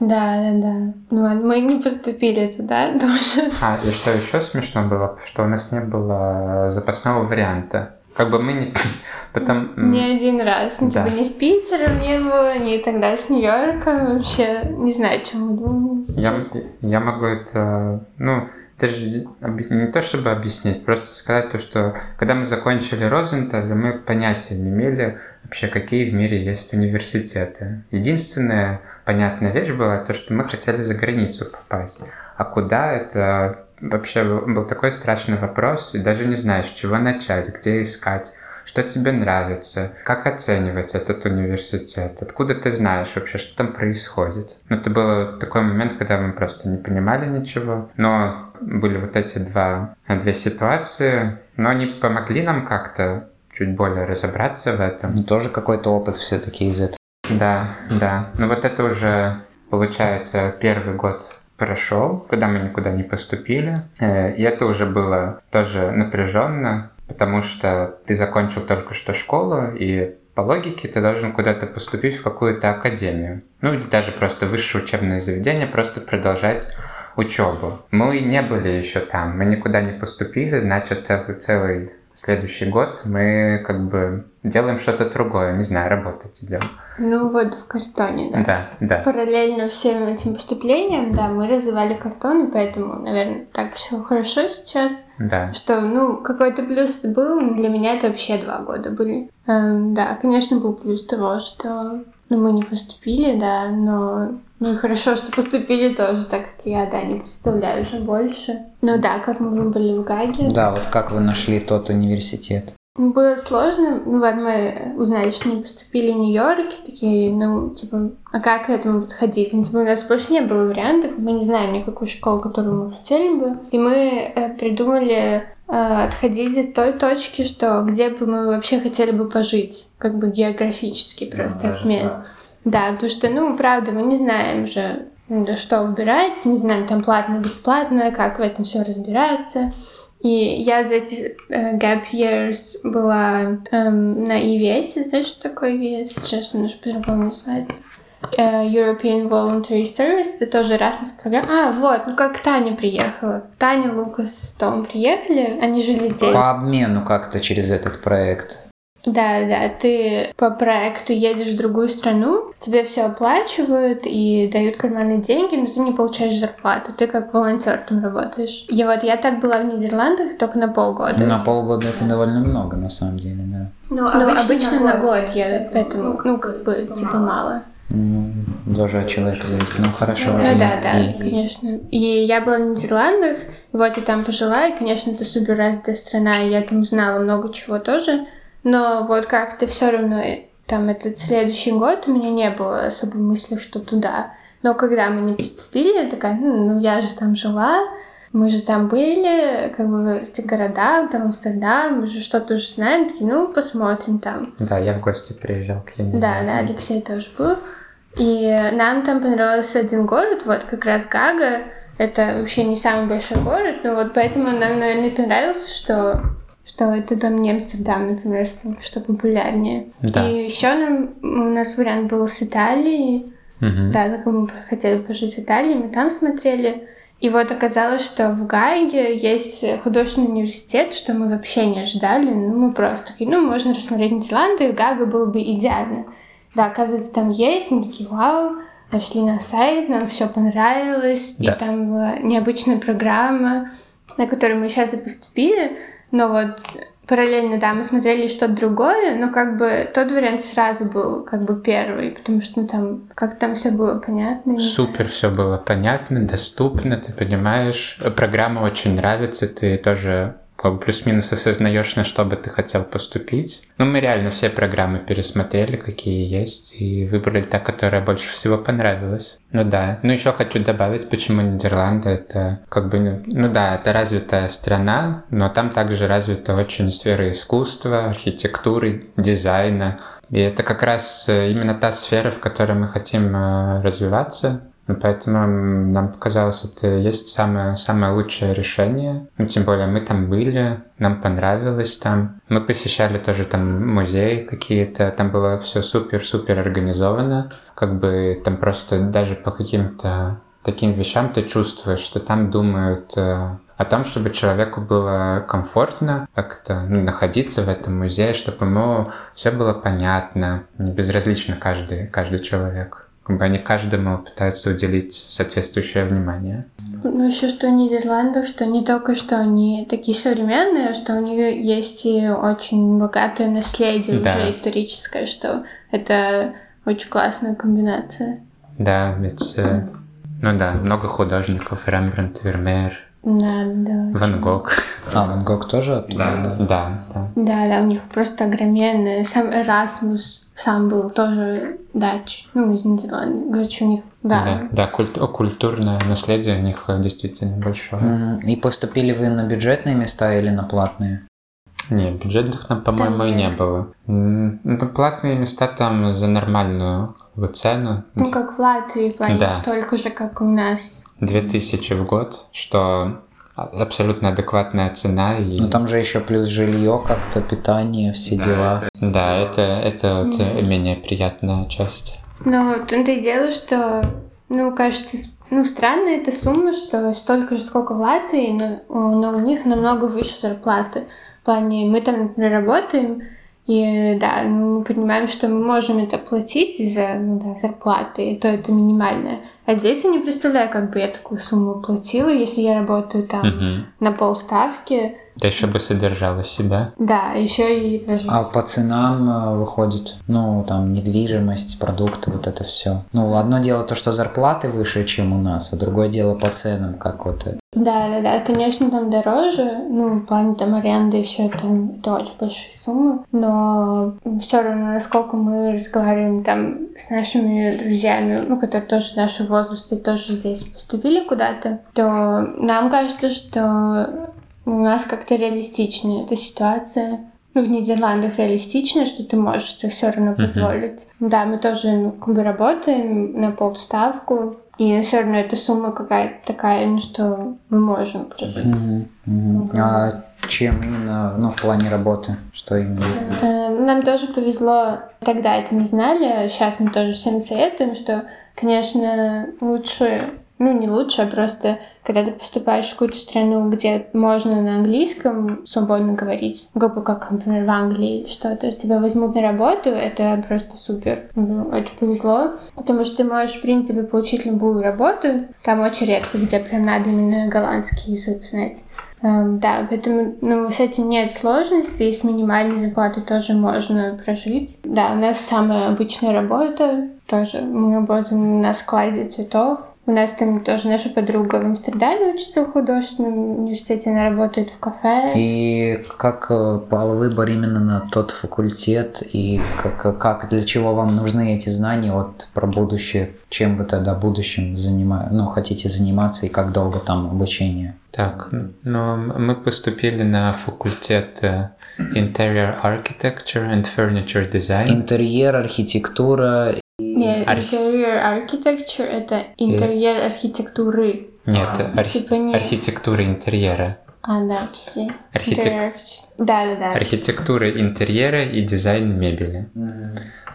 Speaker 3: Да, да, да. Ну, мы не поступили туда [LAUGHS] тоже.
Speaker 2: А, и что еще смешно было, что у нас не было запасного варианта. Как бы мы не... [LAUGHS] Потом...
Speaker 3: Не один раз. Ну, да. типа, ни с Питером не было, ни тогда с Нью-Йорком. Вообще не знаю, чем мы думали.
Speaker 2: Я, я могу это... Ну, это же не то чтобы объяснить, просто сказать то, что когда мы закончили Розенталь, мы понятия не имели вообще, какие в мире есть университеты. Единственная понятная вещь была то, что мы хотели за границу попасть. А куда это вообще был такой страшный вопрос, и даже не знаешь, с чего начать, где искать что тебе нравится, как оценивать этот университет, откуда ты знаешь вообще, что там происходит. Ну, это был такой момент, когда мы просто не понимали ничего, но были вот эти два, две ситуации, но они помогли нам как-то чуть более разобраться в этом.
Speaker 1: Ну, тоже какой-то опыт все-таки из этого.
Speaker 2: Да, да. Ну вот это уже, получается, первый год прошел, когда мы никуда не поступили. Э, и это уже было тоже напряженно, потому что ты закончил только что школу, и по логике ты должен куда-то поступить в какую-то академию. Ну или даже просто высшее учебное заведение, просто продолжать учебу. Мы не были еще там, мы никуда не поступили, значит, целый следующий год мы как бы делаем что-то другое, не знаю, работать идем.
Speaker 3: Ну вот в картоне, да.
Speaker 2: Да, да.
Speaker 3: Параллельно всем этим поступлениям, да, мы развивали картон, и поэтому, наверное, так все хорошо сейчас.
Speaker 2: Да.
Speaker 3: Что, ну, какой-то плюс был, для меня это вообще два года были. Эм, да, конечно, был плюс того, что ну, мы не поступили, да, но ну и хорошо, что поступили тоже, так как я, да, не представляю уже больше. Ну да, как мы выбрали в Гаге.
Speaker 1: Да, вот как вы нашли тот университет?
Speaker 3: Было сложно. Ну вот мы узнали, что не поступили в Нью-Йорке, такие, ну, типа, а как к этому подходить? Ну, типа, у нас больше не было вариантов, мы не знаем никакую школу, которую мы хотели бы. И мы э, придумали э, отходить от той точки, что где бы мы вообще хотели бы пожить, как бы географически просто ну, от мест. Да. Да, потому что, ну, правда, мы не знаем же, что выбирать, не знаем, там платно, бесплатно, как в этом все разбираться. И я за эти uh, gap years была um, на EVS, знаешь, что такое EVS? Сейчас он уже по-другому называется. Uh, European Voluntary Service, это тоже Erasmus программа. А, вот, ну как Таня приехала. Таня, Лукас, Том приехали, они жили здесь.
Speaker 1: По обмену как-то через этот проект.
Speaker 3: Да, да, ты по проекту едешь в другую страну, тебе все оплачивают и дают карманные деньги, но ты не получаешь зарплату, ты как волонтер там работаешь. И вот я так была в Нидерландах только на полгода.
Speaker 1: На полгода это довольно много, на самом деле, да.
Speaker 3: Ну, обычно, ну, обычно на год едут, поэтому, ну, как бы, типа, мало.
Speaker 1: Ну, тоже от человека зависит. Ну, хорошо.
Speaker 3: Ну, и, да, да, и, конечно. И я была в Нидерландах, вот я там пожила, и, конечно, это супер развитая страна, и я там узнала много чего тоже. Но вот как-то все равно там этот следующий год у меня не было особой мысли, что туда. Но когда мы не поступили, я такая, ну, ну я же там жила, мы же там были, как бы в этих городах, там Амстердам, мы же что-то уже знаем, такие, ну, посмотрим там.
Speaker 2: Да, я в гости приезжал к Яне.
Speaker 3: Да, да, Алексей тоже был. И нам там понравился один город, вот как раз Гага. Это вообще не самый большой город, но вот поэтому нам, наверное, понравился, что что это там не Амстердам, например, что популярнее.
Speaker 2: Да.
Speaker 3: И еще нам, у нас вариант был с Италией.
Speaker 2: Угу.
Speaker 3: Да, так мы хотели пожить в Италии, мы там смотрели. И вот оказалось, что в Гайге есть художественный университет, что мы вообще не ожидали. Ну, мы просто такие, ну, можно рассмотреть Нидерланды, и Гага было бы идеально. Да, оказывается, там есть, мы такие, вау, нашли на сайт, нам все понравилось,
Speaker 2: Да.
Speaker 3: и там была необычная программа, на которую мы сейчас и поступили, но вот параллельно, да, мы смотрели что-то другое, но как бы тот вариант сразу был как бы первый, потому что ну, там как там все было понятно.
Speaker 2: Супер, все было понятно, доступно, ты понимаешь. Программа очень нравится, ты тоже как бы плюс-минус осознаешь, на что бы ты хотел поступить. Ну, мы реально все программы пересмотрели, какие есть, и выбрали та, которая больше всего понравилась. Ну да. Ну, еще хочу добавить, почему Нидерланды это как бы, ну, ну да, это развитая страна, но там также развита очень сфера искусства, архитектуры, дизайна. И это как раз э, именно та сфера, в которой мы хотим э, развиваться. Ну, Поэтому нам показалось, это есть самое, самое лучшее решение. Ну, тем более мы там были, нам понравилось там. Мы посещали тоже там музеи какие-то, там было все супер-супер организовано. Как бы там просто даже по каким-то таким вещам ты чувствуешь, что там думают э, о том, чтобы человеку было комфортно как-то ну, находиться в этом музее, чтобы ему все было понятно, не безразлично каждый, каждый человек. Как бы они каждому пытаются уделить соответствующее внимание.
Speaker 3: Ну, еще что в Нидерландах, что не только что они такие современные, а что у них есть и очень богатое наследие
Speaker 2: Да.
Speaker 3: уже историческое, что это очень классная комбинация.
Speaker 2: Да, ведь, э, ну да, много художников, Рембрандт, Вермеер,
Speaker 3: Да, да.
Speaker 2: Ван. Гог.
Speaker 1: А, Ван Гог тоже оттуда, да?
Speaker 2: да, да.
Speaker 3: Да, да, у них просто огроменное. Сам Эрасмус сам был тоже дач, ну, из Нидерландов. Короче, у них, да.
Speaker 2: Да, да, культ- культурное наследие у них э, действительно большое.
Speaker 1: И поступили вы на бюджетные места или на платные?
Speaker 2: Не, бюджетных там, по-моему, и не
Speaker 3: нет.
Speaker 2: было. Ну, платные места там за нормальную бы, цену.
Speaker 3: Ну, как в Латвии, в плане
Speaker 2: Да.
Speaker 3: столько же, как у нас.
Speaker 2: 2000 в год, что абсолютно адекватная цена. И...
Speaker 1: Ну там же еще плюс жилье как-то, питание, все дела.
Speaker 2: Да, это, это вот э, менее приятная часть.
Speaker 3: Но в том-то и дело, что, ну, кажется, ну, странная эта сумма, что столько же, сколько в Латвии, но, у- но у них намного выше зарплаты. В плане, мы там, например, работаем, и да, ну, мы понимаем, что мы можем это платить из-за ну, да, зарплаты, и то это минимальное. А здесь я не представляю, как бы я такую сумму платила, если я работаю там
Speaker 2: Мгм.
Speaker 3: на полставки.
Speaker 2: Да еще бы содержала себя.
Speaker 3: Да, еще и даже
Speaker 1: А по ценам э, выходит, ну, там, недвижимость, продукты, вот это все. Ну, одно дело то, что зарплаты выше, чем у нас, а другое дело по ценам, как вот это.
Speaker 3: Да, да, да, конечно, там дороже, ну, в плане там аренды и все это, это очень большие суммы, но все равно, насколько мы разговариваем там с нашими друзьями, ну, которые тоже нашего возраста и тоже здесь поступили куда-то, то нам кажется, что у нас как-то реалистичнее эта ситуация. Ну, в Нидерландах реалистично, что ты можешь это все равно позволить. Да, мы тоже ну, как бы работаем на полставку, и все равно эта сумма какая-то такая, ну, что мы можем прожить.
Speaker 1: Мгм, мгм. А чем именно, ну, в плане работы? Что именно?
Speaker 3: Э, Нам тоже повезло, тогда это не знали, а сейчас мы тоже всем советуем, что, конечно, лучше, ну не лучше, а просто когда ты поступаешь в какую-то страну, где можно на английском свободно говорить, грубо как, например, в Англии что-то, тебя возьмут на работу, это просто супер. Ну, Очень повезло, потому что ты можешь, в принципе, получить любую работу, там очень редко, где прям надо именно голландский язык знать. Эм, Да, поэтому ну, с этим нет сложностей, с минимальной зарплатой тоже можно прожить. Да, у нас самая обычная работа тоже. Мы работаем на складе цветов. У нас там тоже наша подруга в Амстердаме учится в художественном университете, она работает в кафе.
Speaker 1: И как э, пал выбор именно на тот факультет, и как, как для чего вам нужны эти знания вот про будущее? Чем вы тогда в будущем занима... ну, хотите заниматься и как долго там обучение?
Speaker 2: Так, ну, мы поступили на факультет э, Interior Architecture and Furniture Design.
Speaker 1: Интерьер, архитектура,
Speaker 3: Не,
Speaker 2: Архи-
Speaker 3: интерьер architecture — это интерьер архитектуры.
Speaker 2: Нет, архи-
Speaker 3: типа не-
Speaker 2: архитектура интерьера.
Speaker 3: А, да, окей.
Speaker 2: Архитек-
Speaker 3: Интерьер Да, да, да.
Speaker 2: Архитектура интерьера и дизайн мебели.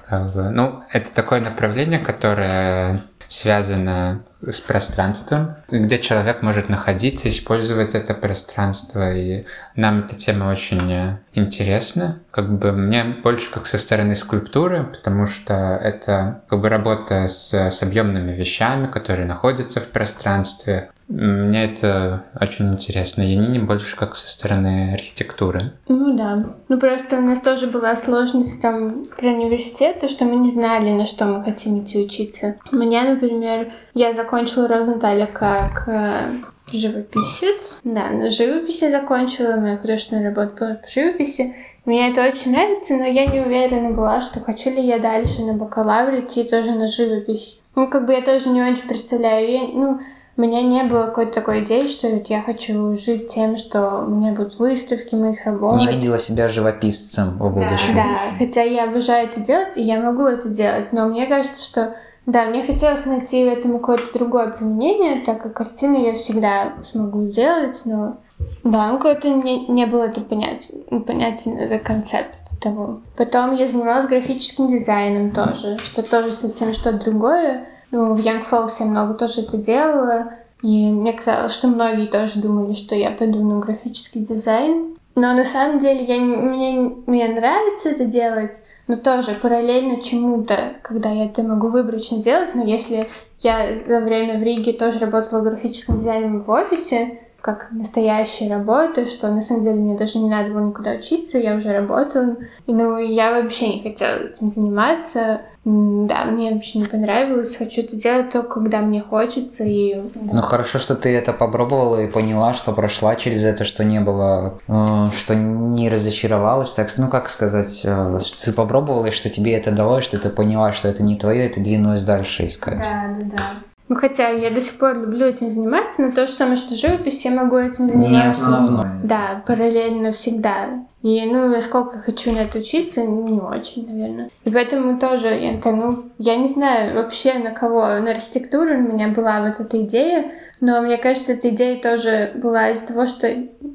Speaker 2: Как бы, Ну, это такое направление, которое связано с пространством, где человек может находиться, использовать это пространство. И нам эта тема очень э, интересна. Как бы мне больше как со стороны скульптуры, потому что это как бы работа с, с объемными вещами, которые находятся в пространстве, мне это очень интересно. Я не больше как со стороны архитектуры.
Speaker 3: Ну да. Ну просто у нас тоже была сложность там про университет, то, что мы не знали, на что мы хотим идти учиться. У меня, например, я закончила Розенталя как э, живописец. Да, на живописи закончила, моя художественная работа была по живописи. Мне это очень нравится, но я не уверена была, что хочу ли я дальше на бакалавре идти тоже на живопись. Ну, как бы я тоже не очень представляю. Я, ну, у меня не было какой-то такой идеи, что вот я хочу жить тем, что у меня будут выставки моих работ.
Speaker 1: Не видела себя живописцем в будущем.
Speaker 3: Да, да, хотя я обожаю это делать, и я могу это делать, но мне кажется, что да, мне хотелось найти в этом какое-то другое применение, так как картины я всегда смогу сделать, но да, ну как-то не, не было это понять, понятен этот концепт того. Потом я занималась графическим дизайном тоже, что тоже совсем что-то другое. Ну, в Young Falls я много тоже это делала. И мне казалось, что многие тоже думали, что я пойду на графический дизайн. Но на самом деле я, мне, мне нравится это делать, но тоже параллельно чему-то, когда я это могу выборочно делать, но если я за время в Риге тоже работала графическим дизайном в офисе, как настоящая работа, что на самом деле мне даже не надо было никуда учиться, я уже работала. И, ну, я вообще не хотела этим заниматься. Да, мне вообще не понравилось. Хочу это делать только когда мне хочется. И, да.
Speaker 1: Ну хорошо, что ты это попробовала и поняла, что прошла через это, что не было, э, что не разочаровалась. Так, ну как сказать, э, что ты попробовала и что тебе это дало, что ты поняла, что это не твое, и ты двинулась дальше искать.
Speaker 3: Да, да, да. Ну, хотя я до сих пор люблю этим заниматься, но то же самое, что живопись, я могу этим заниматься.
Speaker 1: Не основное.
Speaker 3: Да, параллельно всегда. И, ну, насколько хочу на это учиться, не очень, наверное. И поэтому тоже, я, ну, я не знаю вообще на кого, на архитектуру у меня была вот эта идея, но мне кажется, эта идея тоже была из-за того, что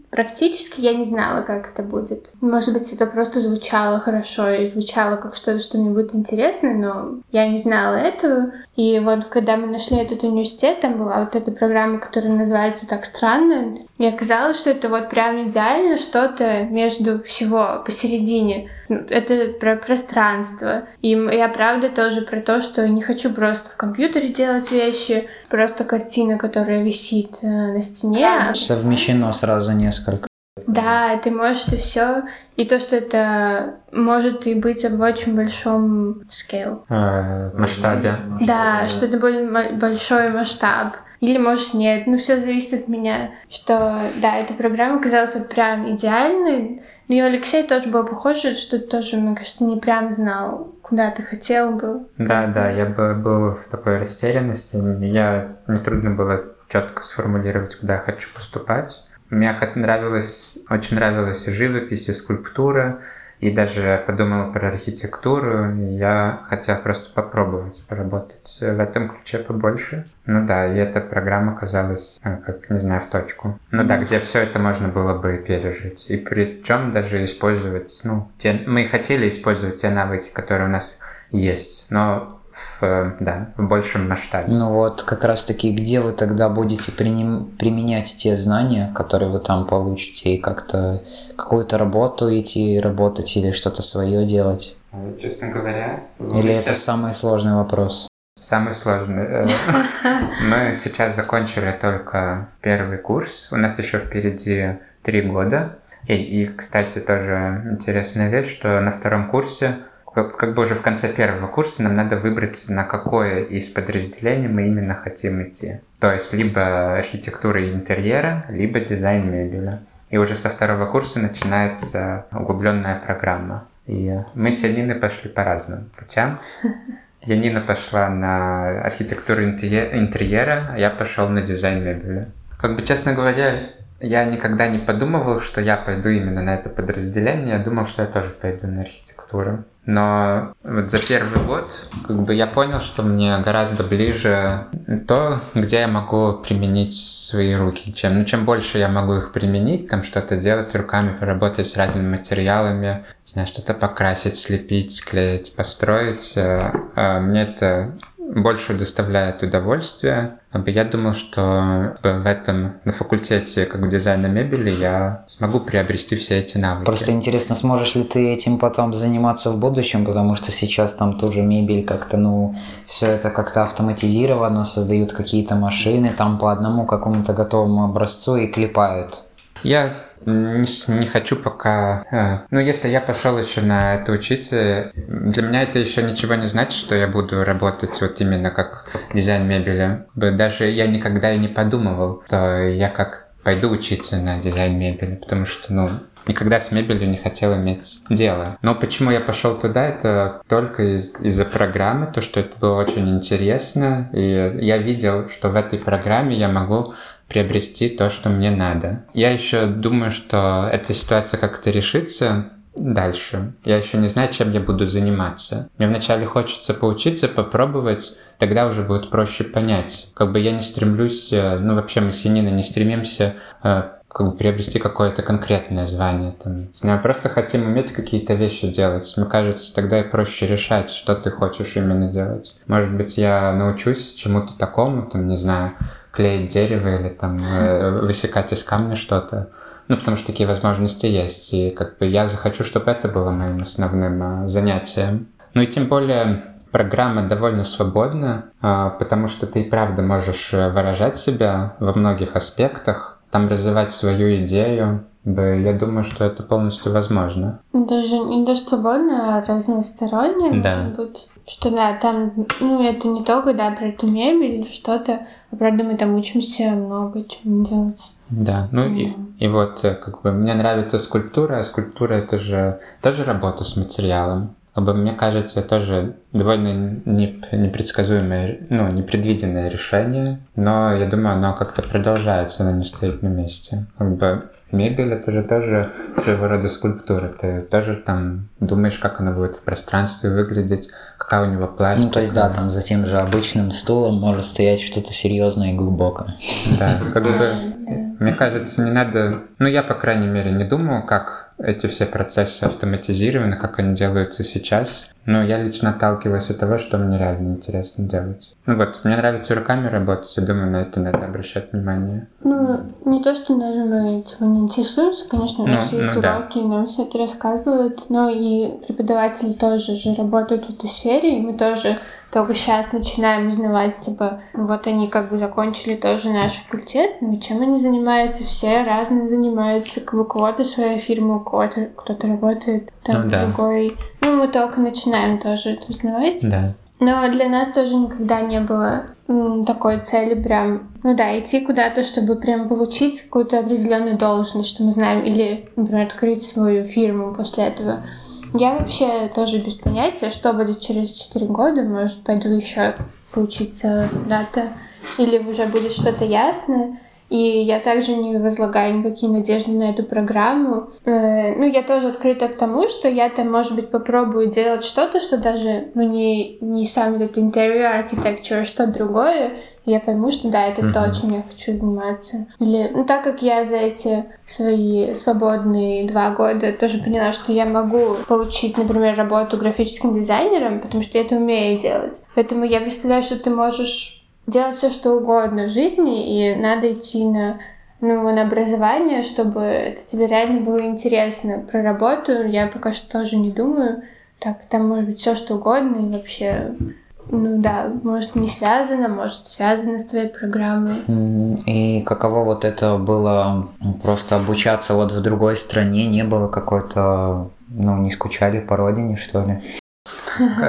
Speaker 3: практически я не знала, как это будет. Может быть, это просто звучало хорошо и звучало как что-то, что мне будет интересно, но я не знала этого. И вот когда мы нашли этот университет, там была вот эта программа, которая называется так странно, и оказалось, что это вот прям идеально что-то между всего посередине. Это про пространство. И я правда тоже про то, что не хочу просто в компьютере делать вещи, просто картина, которая висит э, на стене.
Speaker 1: Совмещено сразу несколько.
Speaker 3: Да, ты можешь это все. И то, что это может и быть в очень большом scale.
Speaker 2: Э, масштабе.
Speaker 3: Да, что это будет большой масштаб. Или, может, нет. Ну, все зависит от меня. Что, да, эта программа казалась вот прям идеальной. Ну и Алексей тоже был похож, что тоже, мне кажется, не прям знал, куда ты хотел бы.
Speaker 2: Да, да, я бы был в такой растерянности. Я не трудно было четко сформулировать, куда я хочу поступать. Мне нравилось, очень нравилась живопись, и скульптура, и даже подумал про архитектуру, я хотел просто попробовать поработать в этом ключе побольше. Ну да, и эта программа казалась, э, как, не знаю, в точку. Ну да, где все это можно было бы пережить. И причем даже использовать, ну, те, мы хотели использовать те навыки, которые у нас есть, но в, да, в большем масштабе.
Speaker 1: Ну вот, как раз таки, где вы тогда будете приним, применять те знания, которые вы там получите, и как-то какую-то работу идти работать или что-то свое делать?
Speaker 2: Честно говоря...
Speaker 1: Или это самый сложный вопрос?
Speaker 2: Самый сложный. Э, [LAUGHS] мы сейчас закончили только первый курс. У нас еще впереди три года. И, и, кстати, тоже интересная вещь, что на втором курсе как, бы уже в конце первого курса нам надо выбрать, на какое из подразделений мы именно хотим идти. То есть либо архитектура интерьера, либо дизайн мебели. И уже со второго курса начинается углубленная программа. И мы с Яниной пошли по разным путям. [LAUGHS] Янина пошла на архитектуру интерьера, а я пошел на дизайн мебели. Как бы, честно говоря, я никогда не подумывал, что я пойду именно на это подразделение. Я думал, что я тоже пойду на архитектуру. Но вот за первый год как бы я понял, что мне гораздо ближе то, где я могу применить свои руки. Чем, ну, чем больше я могу их применить, там что-то делать руками, поработать с разными материалами, знаю, что-то покрасить, слепить, клеить, построить, э, э, мне это больше доставляет удовольствие. Я думал, что в этом, на факультете как дизайна мебели я смогу приобрести все эти навыки.
Speaker 1: Просто интересно, сможешь ли ты этим потом заниматься в будущем, потому что сейчас там тоже мебель как-то, ну, все это как-то автоматизировано, создают какие-то машины там по одному какому-то готовому образцу и клепают.
Speaker 2: Я не, не хочу пока... А, ну, если я пошел еще на это учиться, для меня это еще ничего не значит, что я буду работать вот именно как дизайн мебели. Даже я никогда и не подумывал, что я как пойду учиться на дизайн мебели, потому что, ну, никогда с мебелью не хотел иметь дело. Но почему я пошел туда, это только из- из-за программы, то, что это было очень интересно, и я видел, что в этой программе я могу приобрести то, что мне надо. Я еще думаю, что эта ситуация как-то решится дальше. Я еще не знаю, чем я буду заниматься. Мне вначале хочется поучиться, попробовать, тогда уже будет проще понять. Как бы я не стремлюсь, э, ну вообще мы с Яниной не стремимся э, как бы приобрести какое-то конкретное звание. Там. Мы просто хотим уметь какие-то вещи делать. Мне кажется, тогда и проще решать, что ты хочешь именно делать. Может быть, я научусь чему-то такому, там, не знаю, клеить дерево или там э, высекать из камня что-то. Ну, потому что такие возможности есть. И как бы я захочу, чтобы это было моим основным э, занятием. Ну и тем более программа довольно свободна, э, потому что ты и правда можешь выражать себя во многих аспектах, там развивать свою идею. Я думаю, что это полностью возможно.
Speaker 3: Даже не даже свободно, а разносторонне,
Speaker 2: да.
Speaker 3: может быть. Что да, там, ну, это не только, да, про эту мебель или что-то, а правда мы там учимся много чему делать.
Speaker 2: Да, ну и, и вот э, как бы мне нравится скульптура, а скульптура это же тоже работа с материалом. Как бы мне кажется, тоже довольно непредсказуемое, ну, непредвиденное решение, но я думаю, оно как-то продолжается, оно не стоит на месте. Как бы Мебель это же тоже своего рода скульптура. Ты тоже там думаешь, как она будет в пространстве выглядеть, какая у него пластика.
Speaker 1: Ну, то есть, да, там за тем же обычным стулом может стоять что-то серьезное и глубокое.
Speaker 2: Да, как бы, мне кажется, не надо... Ну, я, по крайней мере, не думаю, как эти все процессы автоматизированы, как они делаются сейчас. Но я лично отталкиваюсь от того, что мне реально интересно делать. Ну вот, мне нравится руками работать, и думаю, на это надо обращать внимание.
Speaker 3: Ну, не то, что даже мы типа, не интересуемся, конечно, у нас ну, есть ну, уроки, да. нам все это рассказывают, но и преподаватели тоже же работают в этой сфере, и мы тоже только сейчас начинаем узнавать, типа, вот они как бы закончили тоже наш факультет, ну чем они занимаются, все разные занимаются, как бы у кого-то своя фирма, кого-то кто-то работает, там ну, да. другой. Ну, мы только начинаем тоже это узнавать.
Speaker 2: Да.
Speaker 3: Но для нас тоже никогда не было такой цели прям, ну да, идти куда-то, чтобы прям получить какую-то определенную должность, что мы знаем, или, например, открыть свою фирму после этого. Я вообще тоже без понятия, что будет через 4 года. Может, пойду еще поучиться куда-то. Или уже будет что-то ясное. И я также не возлагаю никакие надежды на эту программу. Э, ну, я тоже открыта к тому, что я там, может быть, попробую делать что-то, что даже, ну, не, не сам этот interior architecture, а что-то другое. Я пойму, что да, это mm-hmm. то, чем я хочу заниматься. Или, ну, так как я за эти свои свободные два года тоже поняла, что я могу получить, например, работу графическим дизайнером, потому что я это умею делать. Поэтому я представляю, что ты можешь делать все, что угодно в жизни, и надо идти на ну, на образование, чтобы это тебе реально было интересно. Про работу я пока что тоже не думаю. Так, там может быть все что угодно, и вообще, ну да, может не связано, может связано с твоей программой.
Speaker 1: И каково вот это было просто обучаться вот в другой стране, не было какой-то, ну, не скучали по родине, что ли?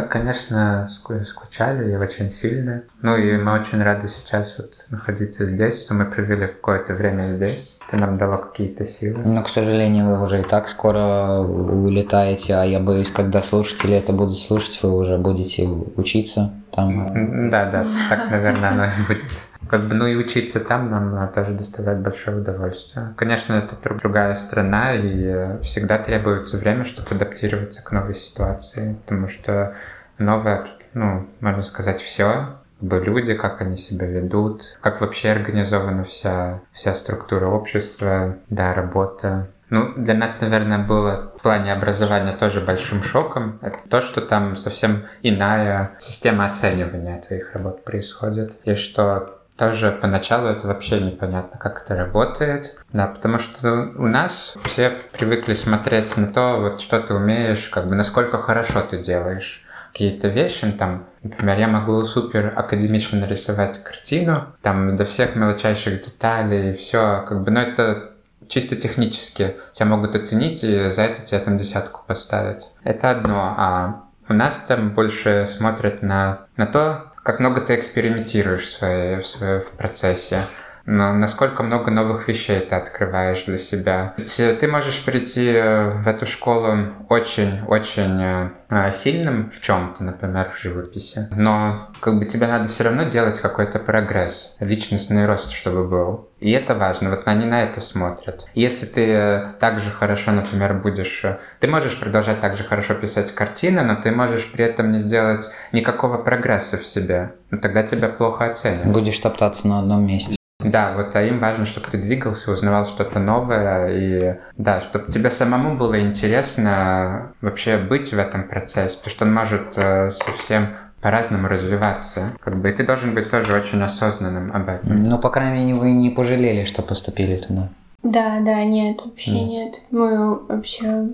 Speaker 2: Конечно, скучали и очень сильно. Ну и мы очень рады сейчас вот находиться здесь, что мы провели какое-то время здесь. Это нам дало какие-то силы.
Speaker 1: Но, к сожалению, вы уже и так скоро улетаете, а я боюсь, когда слушатели это будут слушать, вы уже будете учиться там.
Speaker 2: Да, да, так, наверное, оно и будет. Как бы, ну и учиться там нам тоже доставляет большое удовольствие. Конечно, это другая страна, и э, всегда требуется время, чтобы адаптироваться к новой ситуации, потому что новое, ну, можно сказать, все, бы люди, как они себя ведут, как вообще организована вся, вся структура общества, да, работа. Ну, для нас, наверное, было в плане образования тоже большим шоком. Это то, что там совсем иная система оценивания твоих работ происходит. И что тоже поначалу это вообще непонятно, как это работает. Да, потому что у нас все привыкли смотреть на то, вот что ты умеешь, как бы насколько хорошо ты делаешь какие-то вещи, ну, там, например, я могу супер академично нарисовать картину, там, до всех мелочайших деталей, все, как бы, но это чисто технически. Тебя могут оценить и за это тебе там десятку поставить. Это одно, а у нас там больше смотрят на, на то, как много ты экспериментируешь в, своей, в, своей, в процессе но насколько много новых вещей ты открываешь для себя. Ведь э, ты можешь прийти э, в эту школу очень-очень э, сильным в чем-то, например, в живописи, но как бы тебе надо все равно делать какой-то прогресс, личностный рост, чтобы был. И это важно, вот они на это смотрят. Если ты так же хорошо, например, будешь... Ты можешь продолжать так же хорошо писать картины, но ты можешь при этом не сделать никакого прогресса в себе. Ну, тогда тебя плохо оценят.
Speaker 1: Будешь топтаться на одном месте.
Speaker 2: Да, вот а им важно, чтобы ты двигался, узнавал что-то новое, и да, чтобы тебе самому было интересно вообще быть в этом процессе, потому что он может э, совсем по-разному развиваться. Как бы и ты должен быть тоже очень осознанным об этом.
Speaker 1: Ну, по крайней мере, вы не пожалели, что поступили туда.
Speaker 3: Да, да, нет, вообще mm. нет. Мы вообще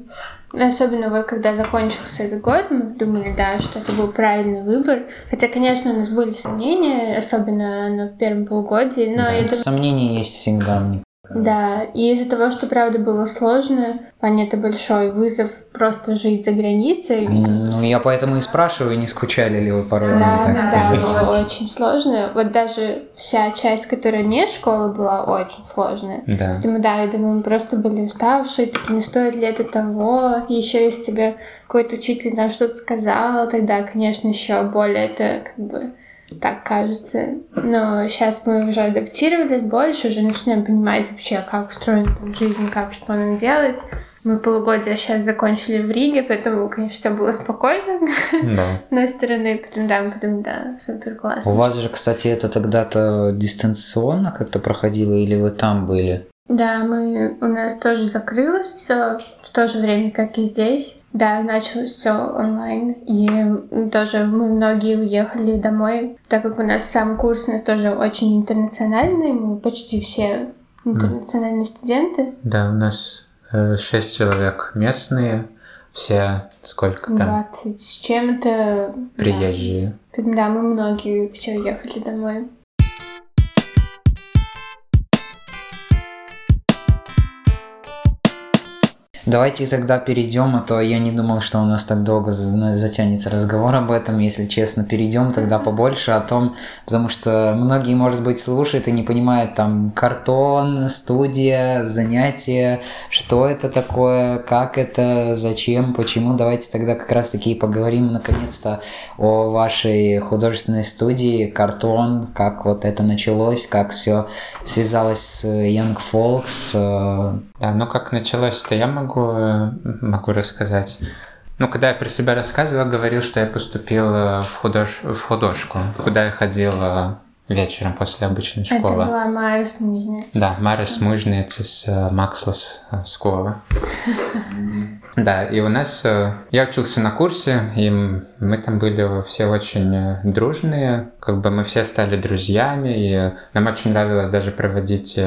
Speaker 3: Особенно вот когда закончился этот год, мы думали, да, что это был правильный выбор. Хотя, конечно, у нас были сомнения, особенно на первом полугодии, но
Speaker 1: да,
Speaker 3: я думаю...
Speaker 1: Сомнения есть всегда, мне
Speaker 3: да, и из-за того, что правда было сложно, плане это большой вызов просто жить за границей.
Speaker 1: Ну, я поэтому и спрашиваю, не скучали ли вы по родине,
Speaker 3: да,
Speaker 1: так сказать.
Speaker 3: Да, было очень сложно. Вот даже вся часть, которая не школа, была очень сложная.
Speaker 2: Да.
Speaker 3: Поэтому, да, я думаю, мы просто были уставшие, такие, не стоит ли это того, еще если тебе какой-то учитель нам что-то сказал, тогда, конечно, еще более это как бы так кажется. Но сейчас мы уже адаптировались больше, уже начинаем понимать вообще, как устроена там жизнь, как что нам делать. Мы полугодие сейчас закончили в Риге, поэтому, конечно, все было спокойно.
Speaker 2: Да. [LAUGHS]
Speaker 3: С одной стороны, потом, да, потом, да, супер классно.
Speaker 1: У вас же, кстати, это тогда-то дистанционно как-то проходило, или вы там были?
Speaker 3: Да, мы, у нас тоже закрылось все в то же время, как и здесь. Да, началось все онлайн, и тоже мы многие уехали домой, так как у нас сам курс у нас тоже очень интернациональный, мы почти все интернациональные mm. студенты.
Speaker 2: Да, у нас э, шесть человек местные, все сколько там?
Speaker 3: 20 с чем-то.
Speaker 2: Приезжие.
Speaker 3: Да. да, мы многие все уехали домой.
Speaker 1: Давайте тогда перейдем, а то я не думал, что у нас так долго затянется разговор об этом. Если честно, перейдем тогда побольше о том, потому что многие, может быть, слушают и не понимают там картон, студия, занятия, что это такое, как это, зачем, почему. Давайте тогда как раз таки поговорим наконец-то о вашей художественной студии картон, как вот это началось, как все связалось с Young Folks. Э.
Speaker 2: Да, ну как началось-то я могу могу, могу рассказать. Ну, когда я про себя рассказывал, говорил, что я поступил э, в, худож... в художку, куда я ходил э, вечером после обычной школы.
Speaker 3: Это была Марис Мужниц.
Speaker 2: Да, Марис Мужниц из Макслас школы. [LAUGHS] Да, и у нас... Я учился на курсе, и мы там были все очень дружные. Как бы мы все стали друзьями, и нам очень нравилось даже проводить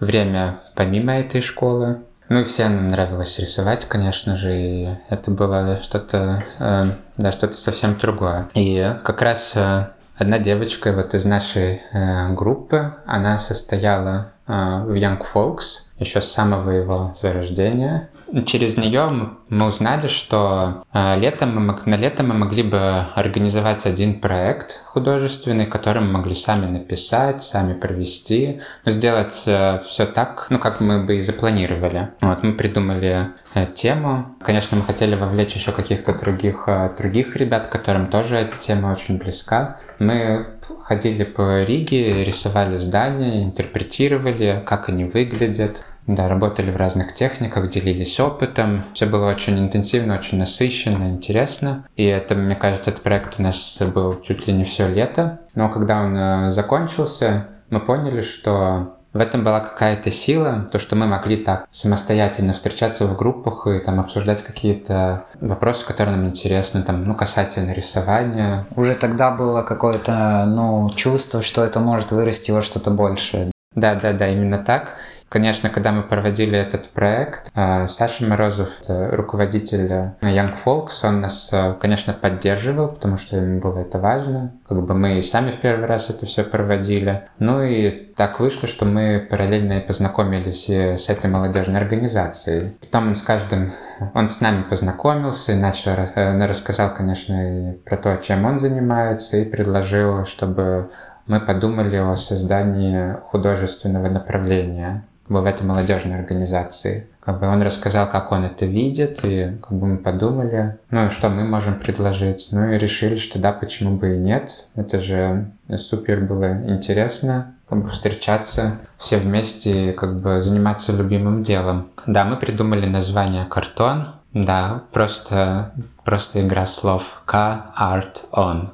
Speaker 2: время помимо этой школы. Ну и всем нравилось рисовать, конечно же, и это было что-то, э, да, что-то совсем другое. И как раз э, одна девочка вот из нашей э, группы, она состояла э, в Young Folks еще с самого его зарождения. Через нее мы узнали, что э, летом мы, на лето мы могли бы организовать один проект художественный, который мы могли сами написать, сами провести, но сделать э, все так, ну, как мы бы и запланировали. Вот, мы придумали э, тему. Конечно, мы хотели вовлечь еще каких-то других, других ребят, которым тоже эта тема очень близка. Мы ходили по Риге, рисовали здания, интерпретировали, как они выглядят, да, работали в разных техниках, делились опытом. Все было очень интенсивно, очень насыщенно, интересно. И это, мне кажется, этот проект у нас был чуть ли не все лето. Но когда он э, закончился, мы поняли, что в этом была какая-то сила, то, что мы могли так самостоятельно встречаться в группах и там обсуждать какие-то вопросы, которые нам интересны, там, ну, касательно рисования.
Speaker 1: Уже тогда было какое-то, ну, чувство, что это может вырасти во что-то большее.
Speaker 2: Да, да, да, именно так. Конечно, когда мы проводили этот проект, э, Саша Морозов, руководитель э, Young Folks, он нас, э, конечно, поддерживал, потому что ему было это важно. Как бы мы и сами в первый раз это все проводили. Ну и так вышло, что мы параллельно и познакомились и с этой молодежной организацией. Потом он с каждым, он с нами познакомился и начал, рассказал, конечно, и про то, чем он занимается, и предложил, чтобы мы подумали о создании художественного направления в этой молодежной организации. Как бы он рассказал, как он это видит, и как бы мы подумали, ну и что мы можем предложить. Ну и решили, что да, почему бы и нет. Это же супер было интересно, как бы встречаться все вместе, как бы заниматься любимым делом. Да, мы придумали название «Картон», да, просто, просто игра слов. К, арт, он.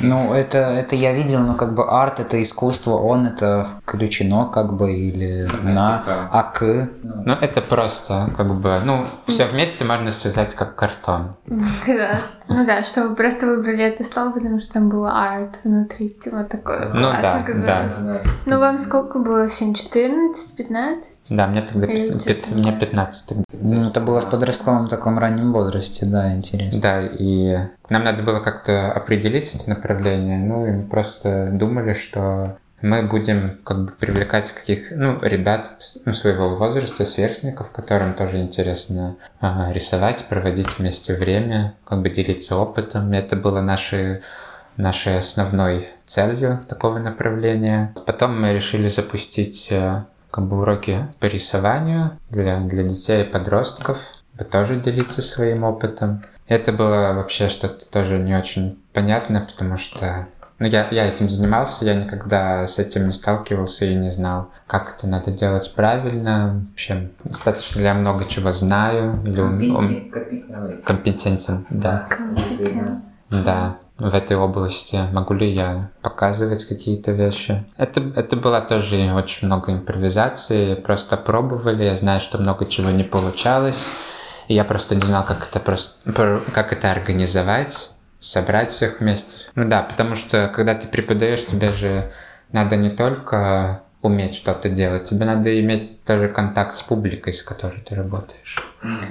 Speaker 1: Ну, это, это я видел, но как бы арт это искусство, он это включено как бы или на, а к.
Speaker 2: Ну, это просто как бы, ну, все вместе можно связать как картон.
Speaker 3: Класс. Ну да, что вы просто выбрали это слово, потому что там было арт внутри, типа такое
Speaker 2: Ну да, да.
Speaker 3: Ну вам сколько было? 7, 14, 15?
Speaker 2: Да, мне тогда мне 15.
Speaker 1: Ну, это было в подростковом таком раннем возрасте, да, интересно.
Speaker 2: Да, и нам надо было как-то определить эти направления, ну и мы просто думали, что мы будем как бы привлекать каких, ну, ребят ну, своего возраста, сверстников, которым тоже интересно а, рисовать, проводить вместе время, как бы делиться опытом. Это было нашей, нашей основной целью такого направления. Потом мы решили запустить э, как бы уроки по рисованию для, для детей и подростков, тоже делиться своим опытом. Это было вообще что-то тоже не очень понятно, потому что ну, я, я этим занимался, я никогда с этим не сталкивался и не знал, как это надо делать правильно. В общем, достаточно ли я много чего знаю. Или. Компетентен, да. Да, в этой области. Могу ли я показывать какие-то вещи? Это, это было тоже очень много импровизации. Просто пробовали. Я знаю, что много чего не получалось. Я просто не знал, как это просто, как это организовать, собрать всех вместе. Ну да, потому что когда ты преподаешь, тебе же надо не только уметь что-то делать, тебе надо иметь тоже контакт с публикой, с которой ты работаешь.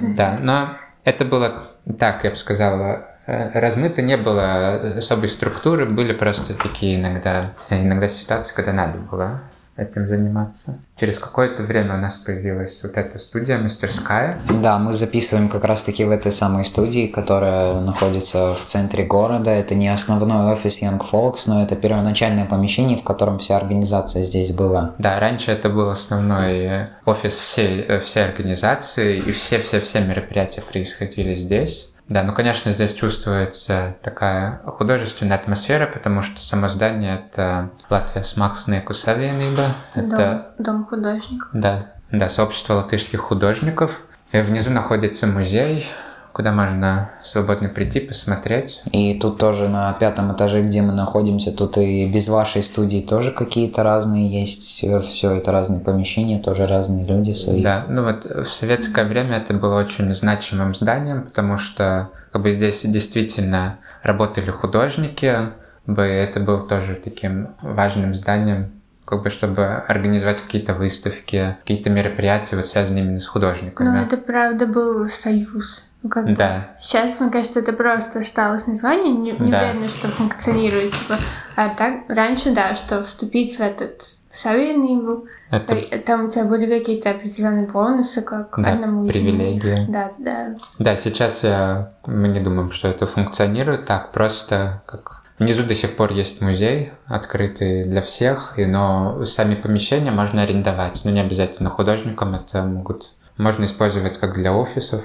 Speaker 2: Да, но это было так, я бы сказала, э, размыто, не было особой структуры, были просто такие иногда, иногда ситуации, когда надо было этим заниматься. Через какое-то время у нас появилась вот эта студия, мастерская.
Speaker 1: Да, мы записываем как раз-таки в этой самой студии, которая находится в центре города. Это не основной офис Young Folks, но это первоначальное помещение, в котором вся организация здесь была.
Speaker 2: Да, раньше это был основной офис всей, всей организации, и все-все-все мероприятия происходили здесь. Да, ну, конечно, здесь чувствуется такая художественная атмосфера, потому что само здание — это Латвия с Максной Кусавиенība.
Speaker 3: Это... Дом, дом художников.
Speaker 2: Да, да, сообщество латышских художников. И внизу находится музей, куда можно свободно прийти, посмотреть.
Speaker 1: И тут тоже на пятом этаже, где мы находимся, тут и без вашей студии тоже какие-то разные есть. Все это разные помещения, тоже разные люди свои.
Speaker 2: Да, ну вот в советское время это было очень значимым зданием, потому что как бы здесь действительно работали художники, бы это был тоже таким важным зданием как бы чтобы организовать какие-то выставки, какие-то мероприятия, вот, связанные именно с художниками.
Speaker 3: Ну, это правда был союз. Ну, как
Speaker 2: да.
Speaker 3: Бы. Сейчас, мне кажется, это просто осталось название, не, не да. уверена, что функционирует. Типа. А так, раньше, да, что вступить в этот Савельниву, это... Э, там у тебя были какие-то определенные бонусы, как
Speaker 2: да,
Speaker 3: одному
Speaker 2: привилегии.
Speaker 3: Да, да.
Speaker 2: Да, сейчас я, мы не думаем, что это функционирует так, просто как Внизу до сих пор есть музей, открытый для всех, но сами помещения можно арендовать, но не обязательно художникам, это могут можно использовать как для офисов,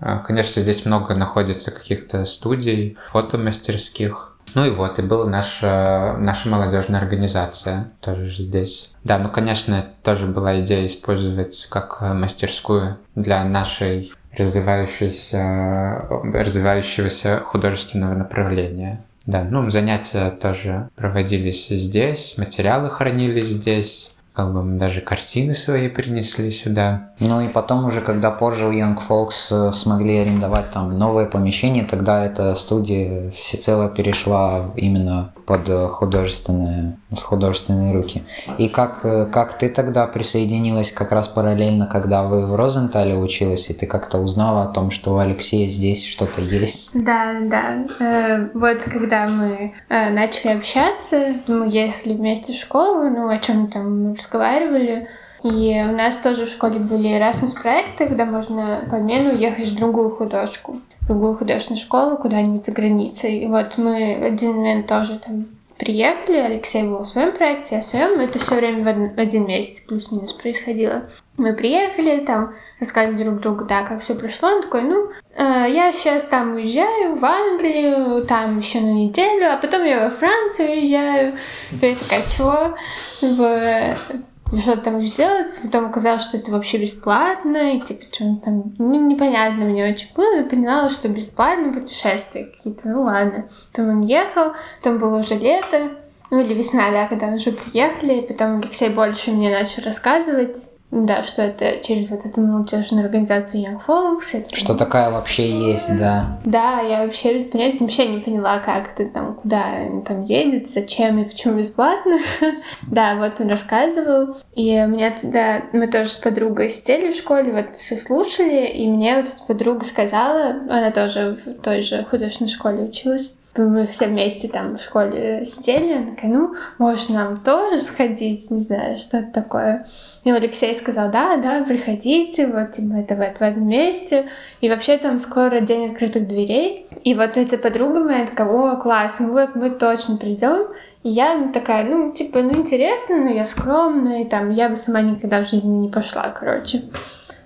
Speaker 2: конечно, здесь много находится каких-то студий, фотомастерских. Ну и вот, и была наша, наша молодежная организация тоже здесь. Да, ну, конечно, тоже была идея использовать как мастерскую для нашей развивающейся, развивающегося художественного направления. Да, ну, занятия тоже проводились здесь, материалы хранились здесь, как бы мы даже картины свои принесли сюда.
Speaker 1: Ну и потом уже, когда позже у Young Folks э, смогли арендовать там новое помещение, тогда эта студия всецело перешла именно под художественные, с художественные руки. И как, э, как ты тогда присоединилась как раз параллельно, когда вы в Розентале училась, и ты как-то узнала о том, что у Алексея здесь что-то есть?
Speaker 3: Да, да. Э, вот когда мы э, начали общаться, мы ехали вместе в школу, ну, о чем там разговаривали, и у нас тоже в школе были Erasmus проекты, когда можно по обмену ехать в другую художку, в другую художественную школу куда-нибудь за границей. И вот мы в один момент тоже там приехали, Алексей был в своем проекте, я в своем. Это все время в один месяц плюс-минус происходило. Мы приехали, там рассказывали друг другу, да, как все прошло. Он такой, ну, э, я сейчас там уезжаю в Англию, там еще на неделю, а потом я во Францию уезжаю. Я такая, чего? В что там будешь делать, потом оказалось, что это вообще бесплатно, и типа, что там, ну, непонятно мне очень было, и поняла, что бесплатно путешествия какие-то, ну ладно. Потом он ехал, потом было уже лето, ну или весна, да, когда уже приехали, и потом Алексей больше мне начал рассказывать, да, что это через вот эту молодежную организацию Young Folks. Это...
Speaker 1: Что такая вообще есть, да.
Speaker 3: Да, я вообще без понятия вообще не поняла, как ты там, куда он там едет, зачем и почему бесплатно. [LAUGHS] да, вот он рассказывал. И у меня тогда, мы тоже с подругой сидели в школе, вот все слушали, и мне вот эта подруга сказала, она тоже в той же художественной школе училась, мы все вместе там в школе сидели, она такая, ну, может, нам тоже сходить, не знаю, что это такое. И Алексей сказал, да, да, приходите, вот типа, это в, в этом месте. И вообще там скоро день открытых дверей. И вот эта подруга моя такая, о, классно, вот мы точно придем. И я такая, ну, типа, ну, интересно, но я скромная, и там, я бы сама никогда в жизни не пошла, короче.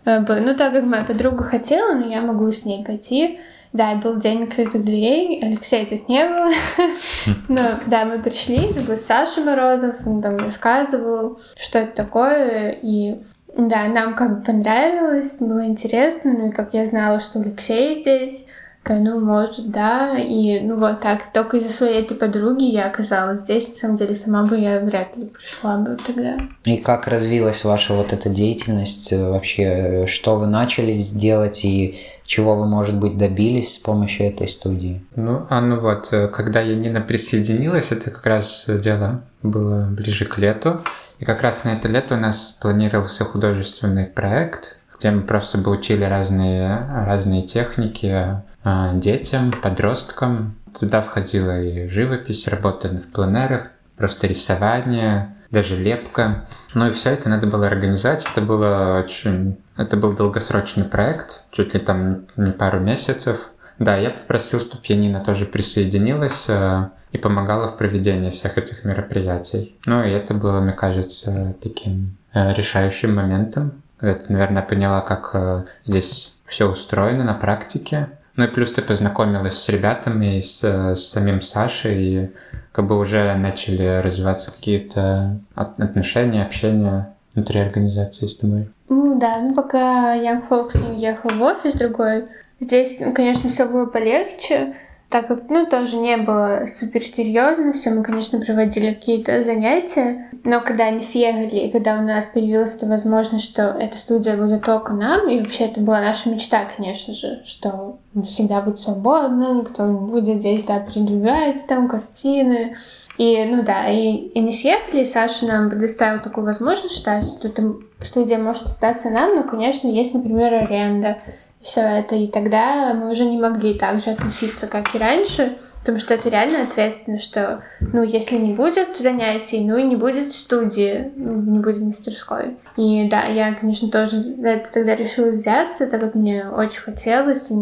Speaker 3: Э, ну, так как моя подруга хотела, но я могу с ней пойти. Да, был день открытых дверей, Алексея тут не было. [LAUGHS] Но да, мы пришли, это был Саша Морозов, он там рассказывал, что это такое, и да, нам как бы понравилось, было интересно, ну и как я знала, что Алексей здесь, ну, может, да, и ну вот так, только из-за своей этой подруги я оказалась здесь, на самом деле, сама бы я вряд ли пришла бы тогда.
Speaker 1: И как развилась ваша вот эта деятельность вообще, что вы начали делать и чего вы, может быть, добились с помощью этой студии?
Speaker 2: Ну, а ну вот, э, когда Янина присоединилась, это как раз дело было ближе к лету. И как раз на это лето у нас планировался художественный проект, где мы просто бы учили разные, разные техники а, детям, подросткам. Туда входила и живопись, работа в пленерах, просто рисование, даже лепка. Ну и все это надо было организовать. Это было очень... Это был долгосрочный проект, чуть ли там не пару месяцев. Да, я попросил, чтобы Янина тоже присоединилась э, и помогала в проведении всех этих мероприятий. Ну и это было, мне кажется, таким э, решающим моментом. Это, наверное, поняла, как э, здесь все устроено на практике. Ну и плюс ты познакомилась с ребятами, с, с самим Сашей, и как бы уже начали развиваться какие-то отношения, общение внутри организации с тобой?
Speaker 3: Ну да, ну пока Young Folks не уехал в офис другой, здесь, ну, конечно, все было полегче, так как, ну, тоже не было супер серьезно, все мы, конечно, проводили какие-то занятия, но когда они съехали, и когда у нас появилась эта возможность, что эта студия будет только нам, и вообще это была наша мечта, конечно же, что всегда будет свободно, никто не будет здесь, да, передвигать там картины, и, ну да, и, и не съехали, и Саша нам предоставил такую возможность, что, что эта студия может остаться нам, но, конечно, есть, например, аренда все это. И тогда мы уже не могли так же относиться, как и раньше, потому что это реально ответственно, что, ну, если не будет занятий, ну и не будет студии, ну, не будет мастерской. И да, я, конечно, тоже за это тогда решила взяться, так как мне очень хотелось, и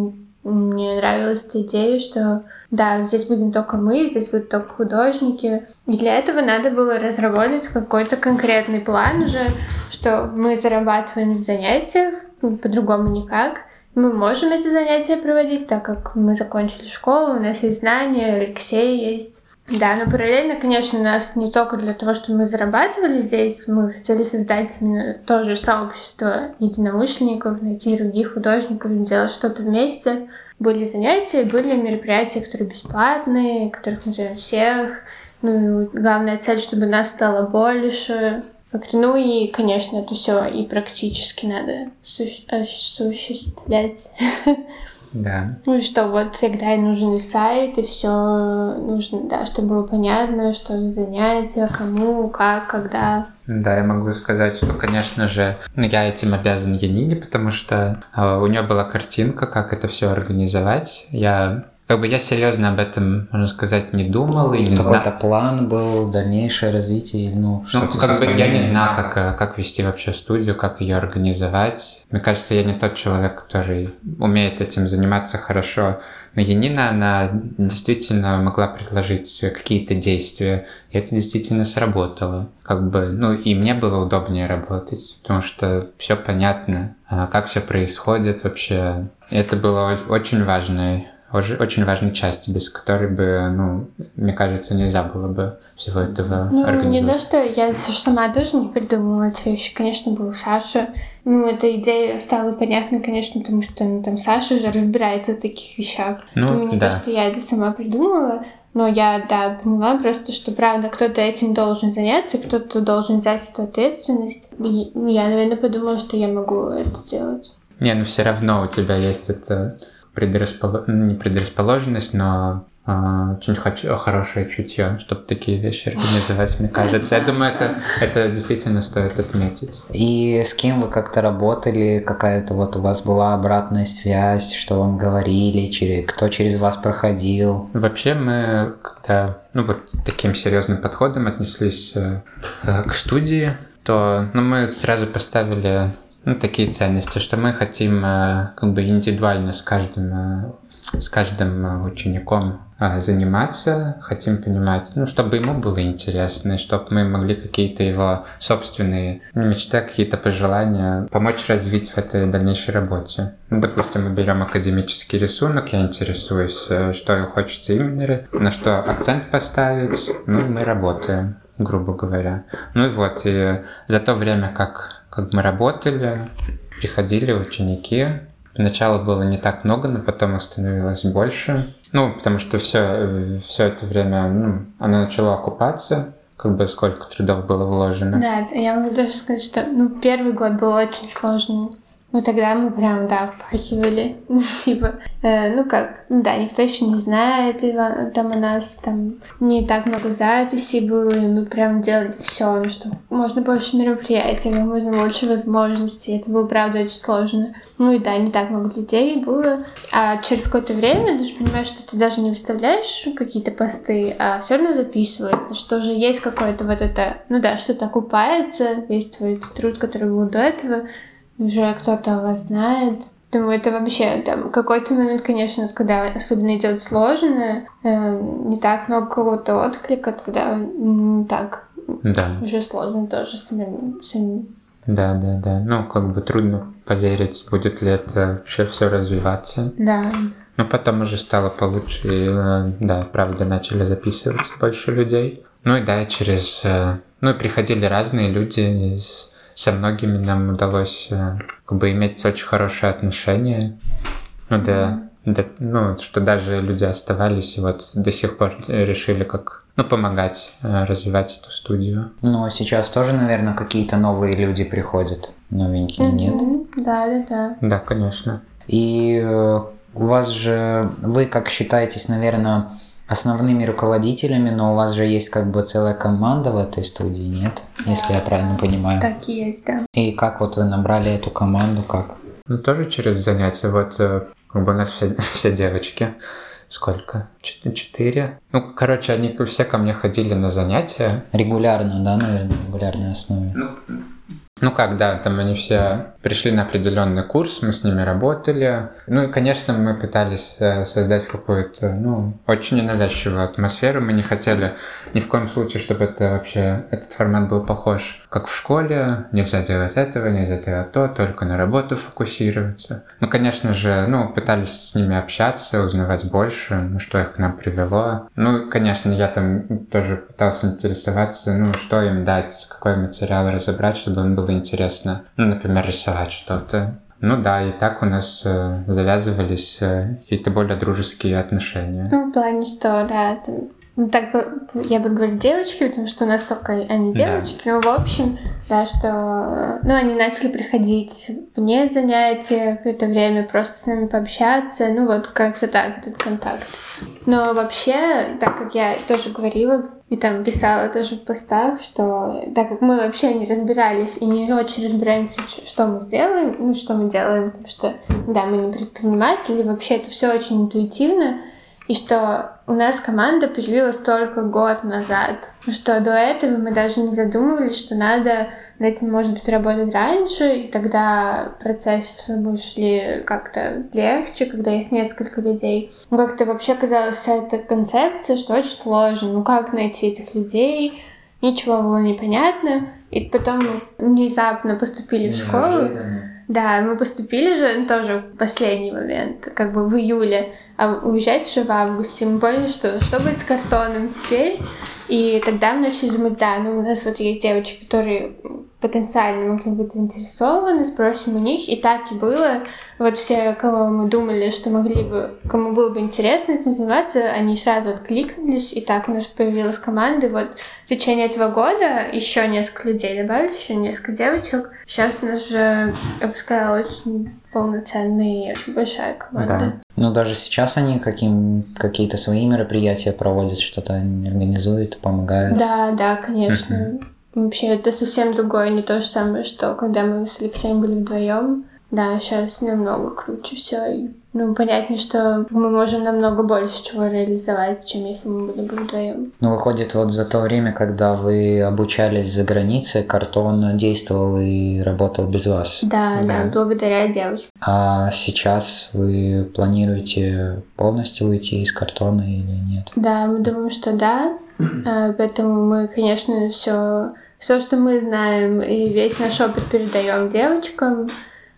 Speaker 3: мне нравилась эта идея, что да, здесь будем только мы, здесь будут только художники. И для этого надо было разработать какой-то конкретный план уже, что мы зарабатываем с занятий, по-другому никак. Мы можем эти занятия проводить, так как мы закончили школу, у нас есть знания, Алексей есть. Да, но параллельно, конечно, у нас не только для того, чтобы мы зарабатывали здесь, мы хотели создать именно тоже сообщество единомышленников, найти других художников, делать что-то вместе. Были занятия, были мероприятия, которые бесплатные, которых мы зовем всех. Ну и главная цель, чтобы нас стало больше. Как-то, ну и, конечно, это все и практически надо осуществлять. [LAUGHS]
Speaker 2: Да.
Speaker 3: Ну что вот тогда и нужен и сайт, и все нужно, да, чтобы было понятно, что за занятия, кому, как, когда.
Speaker 2: Да, я могу сказать, что, конечно же, ну, я этим обязан Янине, потому что э, у нее была картинка, как это все организовать. Я как бы я серьезно об этом, можно сказать, не думал и не
Speaker 1: знал.
Speaker 2: Какой-то
Speaker 1: план был, дальнейшее развитие, ну,
Speaker 2: ну как бы я не знал, как, э, как вести вообще студию, как ее организовать. Мне кажется, я не тот человек, который умеет этим заниматься хорошо. Но Янина, она действительно могла предложить какие-то действия, и это действительно сработало. Как бы, ну, и мне было удобнее работать, потому что все понятно, а как все происходит вообще. Это было очень важной очень важной части, без которой бы, ну, мне кажется, нельзя было бы всего этого
Speaker 3: ну,
Speaker 2: организовать.
Speaker 3: Не то, что я сама тоже не придумала эти вещи. Конечно, был Саша. Ну, эта идея стала понятна, конечно, потому что ну, там Саша же разбирается в таких вещах. Ну, не да. то, что я это сама придумала, но я, да, поняла просто, что, правда, кто-то этим должен заняться, кто-то должен взять эту ответственность. И я, наверное, подумала, что я могу это сделать.
Speaker 2: Не, ну все равно у тебя есть это предрасполож... Не предрасположенность, но а, очень хочу, хорошее чутье, чтобы такие вещи организовать, мне кажется. Я думаю, это, это действительно стоит отметить.
Speaker 1: И с кем вы как-то работали, какая-то вот у вас была обратная связь, что вам говорили, через, кто через вас проходил?
Speaker 2: Вообще мы когда ну, вот таким серьезным подходом отнеслись э, к студии, то ну, мы сразу поставили ну, такие ценности, что мы хотим э, как бы индивидуально с каждым, э, с каждым э, учеником заниматься, хотим понимать, ну, чтобы ему было интересно, и чтобы мы могли какие-то его собственные мечты, какие-то пожелания помочь развить в этой дальнейшей работе. Ну, допустим, мы берем академический рисунок, я интересуюсь, что хочется именно, на что акцент поставить, ну, мы работаем грубо говоря. Ну и вот, и за то время, как как мы работали, приходили ученики. Поначалу было не так много, но потом их становилось больше. Ну, потому что все, все это время ну, оно начало окупаться, как бы сколько трудов было вложено.
Speaker 3: Да, я могу даже сказать, что ну, первый год был очень сложный. Ну, тогда мы прям, да, впахивали. [LAUGHS] Типа, э, ну как, да, никто еще не знает, там у нас там не так много записей было, и мы прям делали все, ну что можно больше мероприятий, как можно больше возможностей. Это было, правда, очень сложно. Ну и да, не так много людей было. А через какое-то время ты же понимаешь, что ты даже не выставляешь какие-то посты, а все равно записывается, что же есть какое-то вот это, ну да, что-то окупается, весь твой труд, который был до этого, уже кто-то вас знает. Думаю, это вообще там какой-то момент, конечно, когда особенно идет сложно, э, не так много кого-то отклика, тогда ну, так
Speaker 2: да.
Speaker 3: уже сложно тоже самим, самим.
Speaker 2: Да, да, да. Ну, как бы трудно поверить, будет ли это вообще все развиваться.
Speaker 3: Да.
Speaker 2: Но потом уже стало получше, и, э, да, правда, начали записываться больше людей. Ну и да, через... Э, ну, приходили разные люди из со многими нам удалось э, как бы иметь очень хорошие отношения. Ну да, да, ну, что даже люди оставались и вот до сих пор решили как ну, помогать э, развивать эту студию.
Speaker 1: Ну, а сейчас тоже, наверное, какие-то новые люди приходят, новенькие, mm-hmm. нет?
Speaker 3: Да, да, да.
Speaker 2: Да, конечно.
Speaker 1: И э, у вас же, вы как считаетесь, наверное, основными руководителями, но у вас же есть как бы целая команда в этой студии, нет? Если я правильно понимаю.
Speaker 3: Так и есть, да.
Speaker 1: И как вот вы набрали эту команду, как?
Speaker 2: Ну, тоже через занятия. Вот э, как бы у нас все, [LAUGHS] все девочки. Сколько? Четыре? Ну, короче, они все ко мне ходили на занятия.
Speaker 1: Регулярно, да, наверное, регулярной основе.
Speaker 2: Ну, ну как, да, там они все пришли на определенный курс, мы с ними работали. Ну и, конечно, мы пытались э, создать какую-то, ну, очень ненавязчивую атмосферу. Мы не хотели ни в коем случае, чтобы это вообще, этот формат был похож, как в школе. Нельзя делать этого, нельзя делать то, только на работу фокусироваться. Ну, конечно же, ну, пытались с ними общаться, узнавать больше, ну, что их к нам привело. Ну, конечно, я там тоже пытался интересоваться, ну, что им дать, какой материал разобрать, чтобы он было интересно. Ну, например, рисовать что-то. Ну да, и так у нас э, завязывались э, какие-то более дружеские отношения.
Speaker 3: Ну, в плане, что, да, там, ну, так бы, я бы говорила девочки, потому что у нас только они девочки. Да. Но, в общем, да, что... Ну, они начали приходить вне занятия какое-то время, просто с нами пообщаться. Ну, вот как-то так, этот контакт. Но вообще, так как я тоже говорила и там писала тоже в постах, что так как мы вообще не разбирались и не очень разбираемся, что мы сделаем, ну, что мы делаем, потому что, да, мы не предприниматели, вообще это все очень интуитивно, и что у нас команда появилась только год назад, что до этого мы даже не задумывались, что надо над этим, может быть, работать раньше, и тогда процессы бы шли как-то легче, когда есть несколько людей. Ну, как-то вообще казалось вся эта концепция, что очень сложно. Ну, как найти этих людей? Ничего было непонятно. И потом мы внезапно поступили в школу. Да, мы поступили же тоже в последний момент, как бы в июле, а уезжать уже в августе. Мы поняли, что что будет с картоном теперь. И тогда мы начали думать, да, ну у нас вот есть девочки, которые потенциально могли быть заинтересованы, спросим у них. И так и было. Вот все, кого мы думали, что могли бы, кому было бы интересно этим заниматься, они сразу откликнулись, и так у нас появилась команда. Вот в течение этого года еще несколько людей добавились, еще несколько девочек. Сейчас у нас уже, я бы сказала, очень полноценная большая команда. Да.
Speaker 1: Ну, даже сейчас они каким, какие-то свои мероприятия проводят, что-то организуют, помогают.
Speaker 3: Да, да, конечно. Вообще, это совсем другое, не то же самое, что когда мы с Алексеем были вдвоем. Да, сейчас намного круче все. И, ну, понятно, что мы можем намного больше чего реализовать, чем если мы были бы вдвоем.
Speaker 1: Ну, выходит, вот за то время, когда вы обучались за границей, картон действовал и работал без вас.
Speaker 3: Да, да, да благодаря девочкам.
Speaker 1: А сейчас вы планируете полностью уйти из картона или нет?
Speaker 3: Да, мы думаем, что да. А, поэтому мы, конечно, все все, что мы знаем, и весь наш опыт передаем девочкам.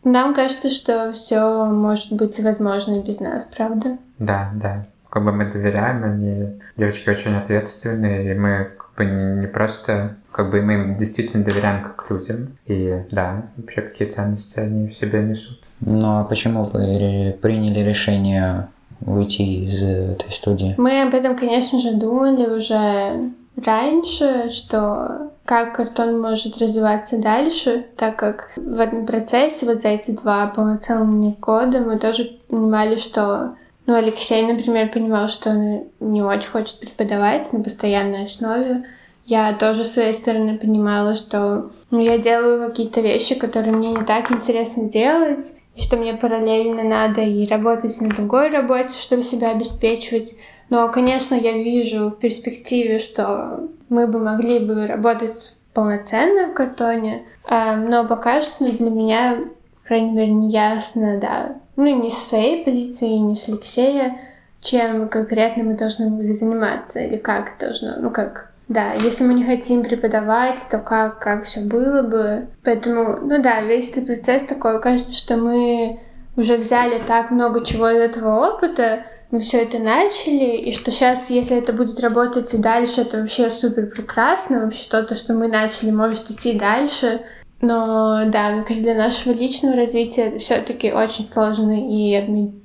Speaker 3: Нам кажется, что все может быть возможно без нас, правда?
Speaker 2: Да, да. Как бы мы доверяем, они девочки очень ответственные, и мы как бы не просто, как бы мы им действительно доверяем как людям. И да, вообще какие ценности они в себе несут.
Speaker 1: Ну а почему вы приняли решение уйти из этой студии?
Speaker 3: Мы об этом, конечно же, думали уже раньше, что как картон может развиваться дальше, так как в этом процессе вот за эти два полноценных года мы тоже понимали, что ну, Алексей, например, понимал, что он не очень хочет преподавать на постоянной основе. Я тоже с своей стороны понимала, что ну, я делаю какие-то вещи, которые мне не так интересно делать, и что мне параллельно надо и работать на другой работе, чтобы себя обеспечивать. Но, конечно, я вижу в перспективе, что мы бы могли бы работать полноценно в картоне, а, но пока что для меня, по крайней мере, не ясно, да, ну не со своей позиции, не с Алексея, чем конкретно мы должны заниматься или как должно, ну как, да, если мы не хотим преподавать, то как, как все было бы. Поэтому, ну да, весь этот процесс такой, кажется, что мы уже взяли так много чего из этого опыта, мы все это начали, и что сейчас, если это будет работать и дальше, это вообще супер прекрасно, вообще что-то, что мы начали, может идти дальше. Но да, мне кажется, для нашего личного развития все-таки очень сложно и,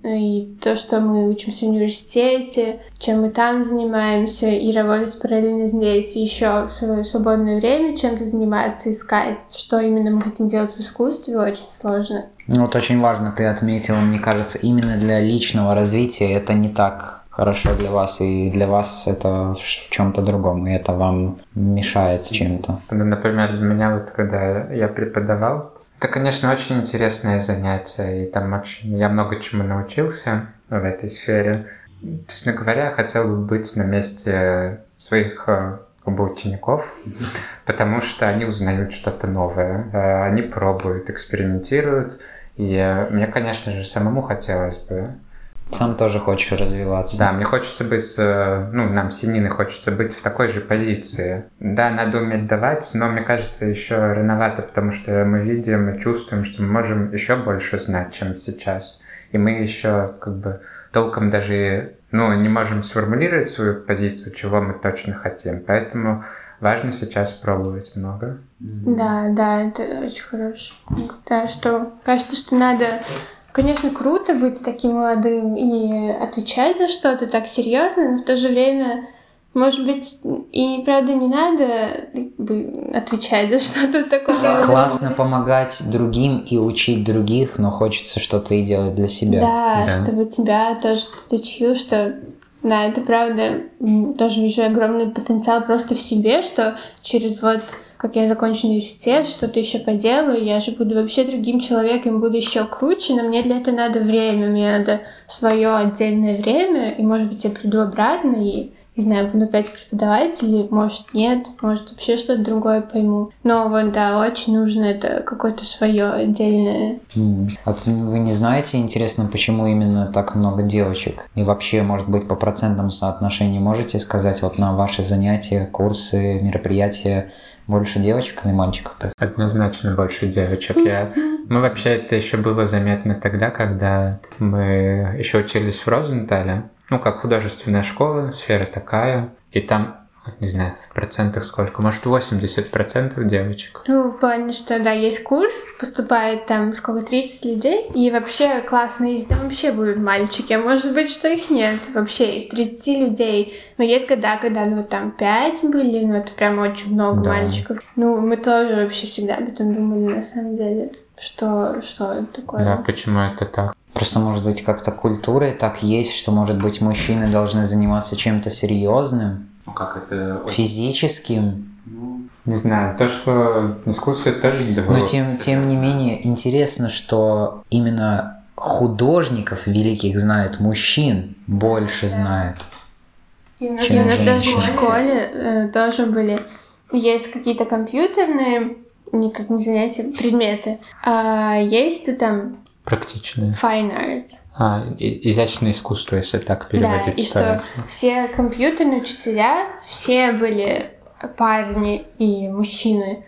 Speaker 3: и то, что мы учимся в университете, чем мы там занимаемся, и работать параллельно здесь, и еще в свое свободное время чем-то заниматься, искать, что именно мы хотим делать в искусстве, очень сложно.
Speaker 1: Ну вот очень важно, ты отметил, мне кажется, именно для личного развития это не так хорошо для вас, и для вас это в чем-то другом, и это вам мешает чем-то.
Speaker 2: Например, для меня вот когда я преподавал, это, конечно, очень интересное занятие, и там очень, я много чему научился в этой сфере. Честно говоря, я хотел бы быть на месте своих э, как бы учеников, потому что они узнают что-то новое, э, они пробуют, экспериментируют, и э, мне, конечно же, самому хотелось бы
Speaker 1: сам тоже хочешь развиваться.
Speaker 2: Да, мне хочется быть, э, ну, нам, синины, хочется быть в такой же позиции. Да, надо уметь давать, но мне кажется, еще рановато, потому что мы видим и чувствуем, что мы можем еще больше знать, чем сейчас. И мы еще как бы толком даже ну, не можем сформулировать свою позицию, чего мы точно хотим. Поэтому важно сейчас пробовать много.
Speaker 3: Да, да, это очень хорошо. Да, что кажется, что надо Конечно, круто быть таким молодым и отвечать за что-то так серьезно, но в то же время Может быть, и правда не надо отвечать за что-то такое.
Speaker 1: Классно помогать другим и учить других, но хочется что-то и делать для себя.
Speaker 3: Да, да. чтобы тебя тоже кто-то учил, что да, это правда. Тоже вижу огромный потенциал просто в себе, что через вот как я закончу университет, что-то еще поделаю, я же буду вообще другим человеком, буду еще круче, но мне для этого надо время, мне надо свое отдельное время, и, может быть, я приду обратно и не знаю, буду опять преподавать, или может нет, может вообще что-то другое пойму. Но вот да, очень нужно это какое-то свое отдельное.
Speaker 1: Mm. Вот вы не знаете, интересно, почему именно так много девочек? И вообще, может быть, по процентному соотношению можете сказать, вот на ваши занятия, курсы, мероприятия больше девочек или мальчиков?
Speaker 2: Однозначно больше девочек. Я... Мы вообще это еще было заметно тогда, когда мы еще учились в Розентале ну, как художественная школа, сфера такая, и там не знаю, в процентах сколько, может, 80% девочек.
Speaker 3: Ну, в плане, что, да, есть курс, поступает там сколько, 30 людей, и вообще классно, если там вообще будут мальчики, а может быть, что их нет вообще из 30 людей. Но есть года, когда, ну, там 5 были, ну, это прям очень много да. мальчиков. Ну, мы тоже вообще всегда об этом думали, на самом деле, что, что это такое.
Speaker 2: Да, почему это так?
Speaker 1: Просто, может быть, как-то культурой так есть, что, может быть, мужчины должны заниматься чем-то серьезным,
Speaker 2: ну, как это...
Speaker 1: физическим.
Speaker 2: Ну, не знаю, то, что искусство тоже
Speaker 1: Но тем, тем не менее, интересно, что именно художников великих знает мужчин, больше знает.
Speaker 3: И у чем нас даже в школе э, тоже были, есть какие-то компьютерные, никак не занятия, предметы, а есть там
Speaker 2: Практичные.
Speaker 3: Fine art.
Speaker 2: А, изящное искусство, если так переводить.
Speaker 3: Да, и что все компьютерные учителя, все были парни и мужчины.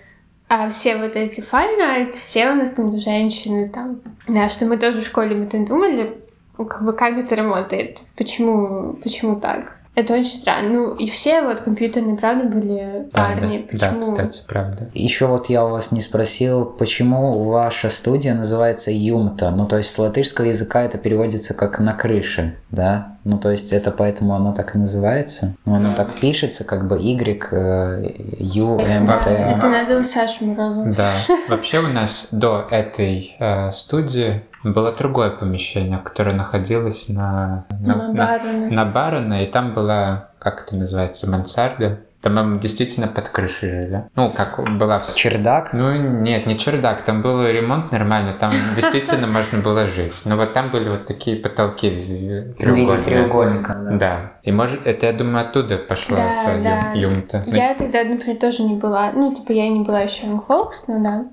Speaker 3: А все вот эти fine arts, все у нас там женщины там. Да, что мы тоже в школе мы там думали, как бы как это работает, почему, почему так. Это очень странно. Ну, и все вот компьютерные, правда, были парни.
Speaker 2: Да, почему? да, кстати, правда.
Speaker 1: Еще вот я у вас не спросил, почему ваша студия называется Юмта? Ну, то есть с латышского языка это переводится как «на крыше», да? Ну, то есть это поэтому оно так и называется? Ну, оно так пишется, как бы Y, U, M, T.
Speaker 3: Это надо у Саши Морозова.
Speaker 2: Да. Вообще у нас до этой э, студии было другое помещение, которое находилось на,
Speaker 3: на, на,
Speaker 2: на, на Барона, и там была, как это называется, мансарда. Там мы действительно под крышей жили. Ну, как была...
Speaker 1: Чердак?
Speaker 2: Ну, нет, не чердак. Там был ремонт нормально. Там [LAUGHS] действительно можно было жить. Но вот там были вот такие потолки
Speaker 1: в виде треугольника.
Speaker 2: Да. И может, это, я думаю, оттуда пошло
Speaker 3: да,
Speaker 2: это
Speaker 3: да.
Speaker 2: юмта.
Speaker 3: Я тогда, например, тоже не была... Ну, типа, я не была еще в Фолкс, но да.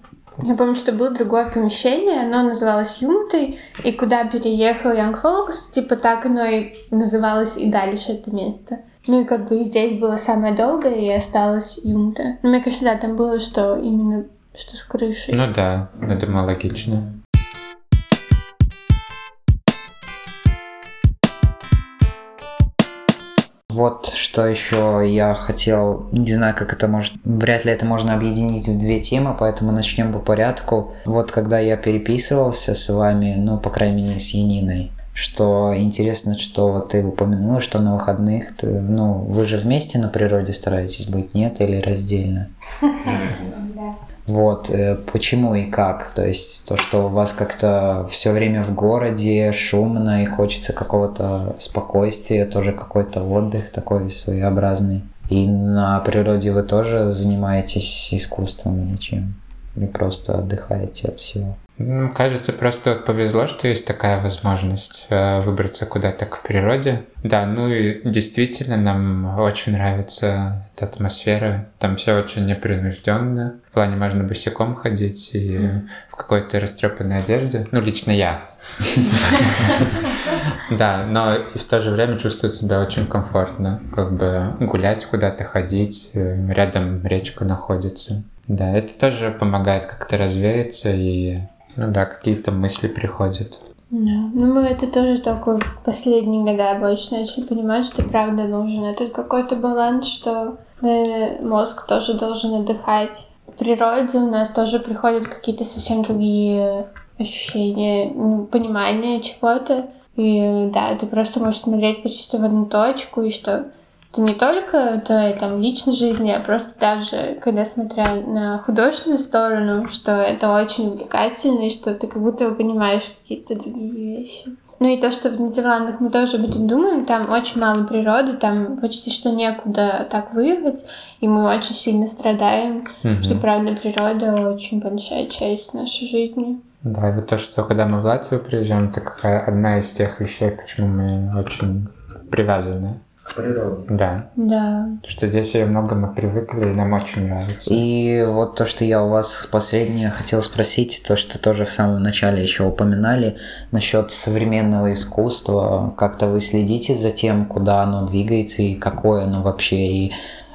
Speaker 3: Я помню, что было другое помещение, оно называлось Юмтой, и куда переехал Young Folks, типа так оно и называлось и дальше это место. Ну и как бы здесь было самое долгое, и осталось Юмта. Ну, мне кажется, да, там было, что именно что с крышей.
Speaker 2: Ну да, думаю, логично.
Speaker 1: Вот что еще я хотел, не знаю, как это может, вряд ли это можно объединить в две темы, поэтому начнем по порядку. Вот когда я переписывался с вами, ну, по крайней мере, с Яниной, что интересно, что вот ты упомянула, что на выходных, ты, ну, вы же вместе на природе стараетесь быть, нет, или раздельно? Вот, э, почему и как? То есть то, что у вас как-то все время в городе шумно и хочется какого-то спокойствия, тоже какой-то отдых такой своеобразный. И на природе вы тоже занимаетесь искусством или чем? Или просто отдыхаете от всего?
Speaker 2: Ну, кажется, просто вот повезло, что есть такая возможность э, выбраться куда-то к природе. Да, ну и действительно нам очень нравится эта атмосфера. Там все очень непринужденно. В плане можно босиком ходить и mm. в какой-то растрепанной одежде. Ну, лично я. [LAUGHS] Да, но и в то же время чувствовать себя очень комфортно. Как бы гулять куда-то, ходить. Э, рядом речка находится. Да, это тоже помогает как-то развеяться и ну да, какие-то мысли приходят.
Speaker 3: Да. Ну, мы это тоже только последние года больше начали понимать, что правда нужен этот какой-то баланс, что мозг тоже должен отдыхать. В природе у нас тоже приходят какие-то совсем другие ощущения, ну, понимание чего-то. И да, ты просто можешь смотреть почти в одну точку, и что Это не только твоей там личной жизни, а просто даже, когда смотря на художественную сторону, что это очень увлекательно, и что ты как будто понимаешь какие-то другие вещи. Ну и то, что в Нидерландах мы тоже об этом думаем, там очень мало природы, там почти что некуда так выехать, и мы очень сильно страдаем,
Speaker 2: Мгм.
Speaker 3: что, правда, природа очень большая часть нашей жизни.
Speaker 2: Да, и вот то, что когда мы в Латвию приезжаем, это какая одна из тех вещей, почему мы очень привязаны.
Speaker 1: К природе.
Speaker 2: Да.
Speaker 3: Да.
Speaker 2: Потому что здесь ее много мы привыкли, и нам очень нравится.
Speaker 1: И вот то, что я у вас последнее хотел спросить, то, что тоже в самом начале еще упоминали, насчет современного искусства. Как-то вы следите за тем, куда оно двигается и какое оно вообще. И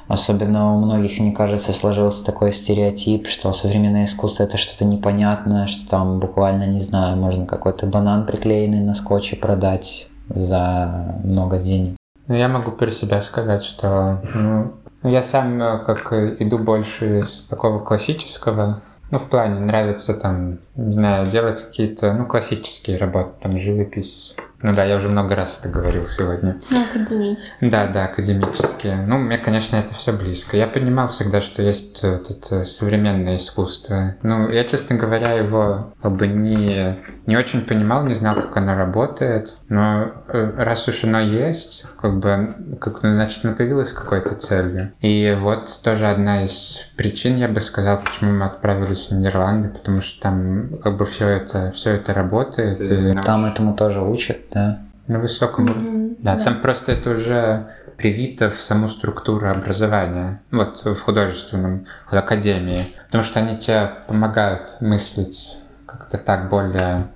Speaker 1: особенно у многих, мне кажется, сложился такой стереотип, что современное искусство это что-то непонятное, что там буквально, не знаю, можно какой-то банан приклеенный на скотче продать за много денег.
Speaker 2: Ну, я могу про себя сказать, что ну, я сам э, как иду больше из такого классического. Ну, в плане нравится там, не знаю, делать какие-то, ну, классические работы, там, живопись. Ну да, я уже много раз это говорил сегодня.
Speaker 3: Ну, академически.
Speaker 2: Да, да, академические. Ну, мне, конечно, это все близко. Я понимал всегда, что есть вот это современное искусство. Ну, я, честно говоря, его как бы не, не очень понимал, не знал, как оно работает. Но э, раз уж оно есть, как бы, как значит, оно появилось какой-то целью. И вот тоже одна из причин, я бы сказал, почему мы отправились в Нидерланды, потому что там как бы все это, все это работает. И
Speaker 1: Там этому тоже учат, да?
Speaker 2: на высоком уровне.
Speaker 3: Мгм.
Speaker 2: Да, там просто это уже привито в саму структуру образования, вот в художественном, в академии, потому что они тебе помогают мыслить как-то так более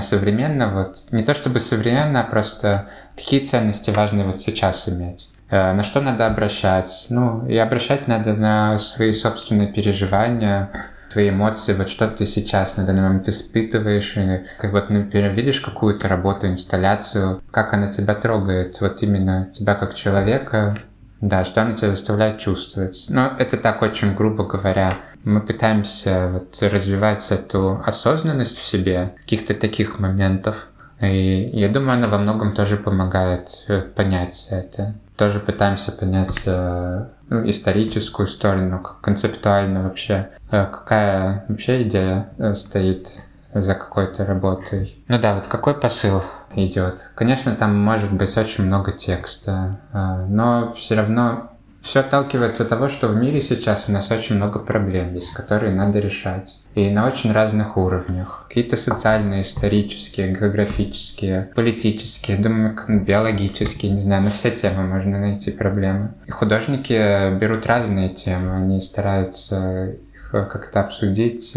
Speaker 2: современно, вот не то чтобы современно, а просто какие ценности важно вот сейчас иметь. Э, На что надо обращать? Ну, и обращать надо на свои собственные переживания, свои эмоции, вот что ты сейчас на данный момент испытываешь, и как вот, например, видишь какую-то работу, инсталляцию, как она тебя трогает, вот именно тебя как человека, да, что она тебя заставляет чувствовать. Но это так очень грубо говоря. Мы пытаемся вот развивать эту осознанность в себе, каких-то таких моментов. И я думаю, она во многом тоже помогает э, понять это. Тоже пытаемся понять э, ну, историческую сторону, концептуально вообще, э, какая вообще идея э, стоит за какой-то работой. Ну да, вот какой посыл идет. Конечно, там может быть очень много текста, э, но все равно все отталкивается от того, что в мире сейчас у нас очень много проблем есть, которые надо решать. И на очень разных уровнях. Какие-то социальные, исторические, географические, политические, думаю, биологические, не знаю, на все темы можно найти проблемы. И художники берут разные темы, они стараются их как-то обсудить,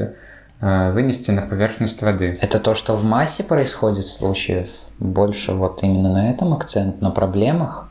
Speaker 2: э, вынести на поверхность воды.
Speaker 1: Это то, что в массе происходит случаев, больше вот именно на этом акцент, на проблемах.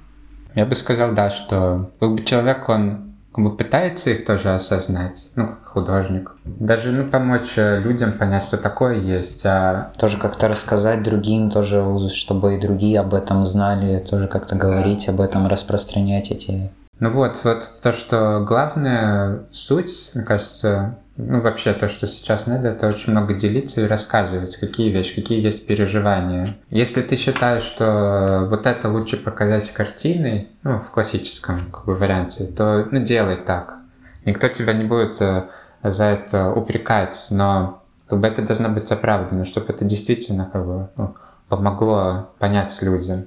Speaker 2: Я бы сказал, да, что как бы человек, он как бы пытается их тоже осознать, ну, как художник. Даже, ну, помочь э, людям понять, что такое есть, а
Speaker 1: Тоже как-то рассказать другим, тоже, чтобы и другие об этом знали, тоже как-то говорить об этом, распространять эти...
Speaker 2: Ну вот, вот то, что главная суть, мне кажется, ну вообще то, что сейчас надо, это очень много делиться и рассказывать, какие вещи, какие есть переживания. Если ты считаешь, что вот это лучше показать картиной, ну, в классическом как бы, варианте, то ну, делай так. Никто тебя не будет э, за это упрекать, но как бы это должно быть оправдано, чтобы это действительно как бы, ну, помогло понять людям.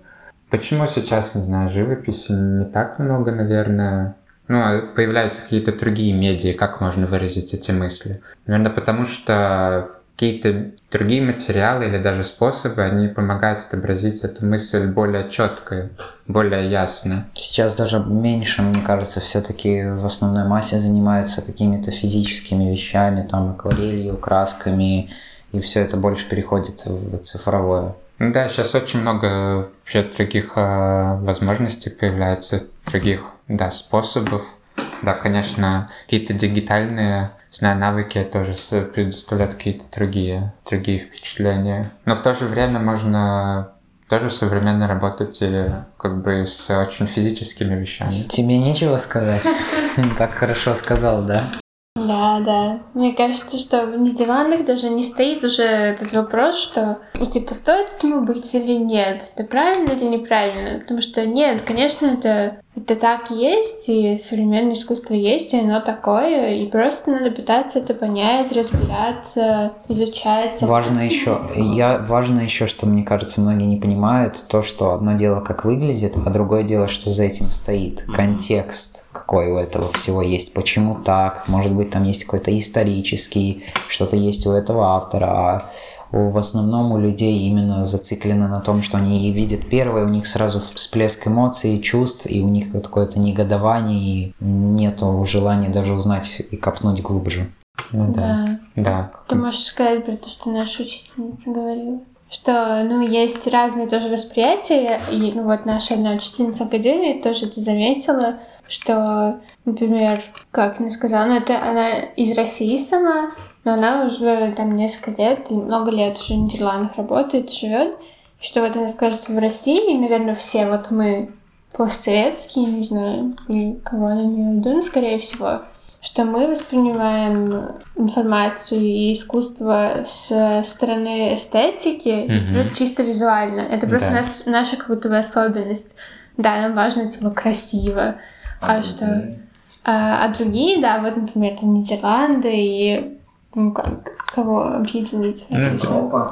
Speaker 2: Почему сейчас, не знаю, живописи не так много, наверное? Ну, а появляются какие-то другие медиа, как можно выразить эти мысли? Наверное, потому что какие-то другие материалы или даже способы, они помогают отобразить эту мысль более четко, более ясно.
Speaker 1: Сейчас даже меньше, мне кажется, все-таки в основной массе занимаются какими-то физическими вещами, там, акварелью, красками, и все это больше переходит в цифровое.
Speaker 2: Ну Да, сейчас очень много вообще других э, возможностей появляется, других, да, способов. Да, конечно, какие-то дигитальные, знаю, навыки тоже предоставляют какие-то другие, другие впечатления. Но в то же время можно тоже современно работать и как бы с очень физическими вещами.
Speaker 1: Тебе нечего сказать? [LAUGHS] Так хорошо сказал, да?
Speaker 3: Да, да. Мне кажется, что в Нидерландах даже не стоит уже этот вопрос, что ну, типа стоит этому быть или нет, это правильно или неправильно, потому что нет, конечно, это это так есть, и современное искусство есть, и оно такое, и просто надо пытаться это понять, разбираться, изучать.
Speaker 1: Важно еще, я, важно еще, что, мне кажется, многие не понимают, то, что одно дело, как выглядит, а другое дело, что за этим стоит. Контекст, какой у этого всего есть, почему так, может быть, там есть какой-то исторический, что-то есть у этого автора, а в основном у людей именно зациклены на том, что они видят первое, у них сразу всплеск эмоций, чувств, и у них какое-то негодование, и нету желания даже узнать и копнуть глубже.
Speaker 2: Ну да. Да. да.
Speaker 3: Ты можешь сказать про то, что наша учительница говорила? Что, ну, есть разные тоже восприятия, и ну, вот наша одна учительница Академии тоже это заметила, что, например, как она сказала, ну, это она из России сама, но она уже там несколько лет, много лет уже в Нидерландах работает, живет. Что вот она скажет в России, и, наверное, все вот мы постсоветские, не знаю, или кого она имела в виду, но, скорее всего, что мы воспринимаем информацию и искусство с стороны эстетики, mm-hmm. чисто визуально. Это просто да. нас, наша как будто бы особенность. Да, нам важно, типа, красиво. А, а что... А, а другие, да, вот, например, там Нидерланды и ну, как, кого объединить?
Speaker 2: Ну,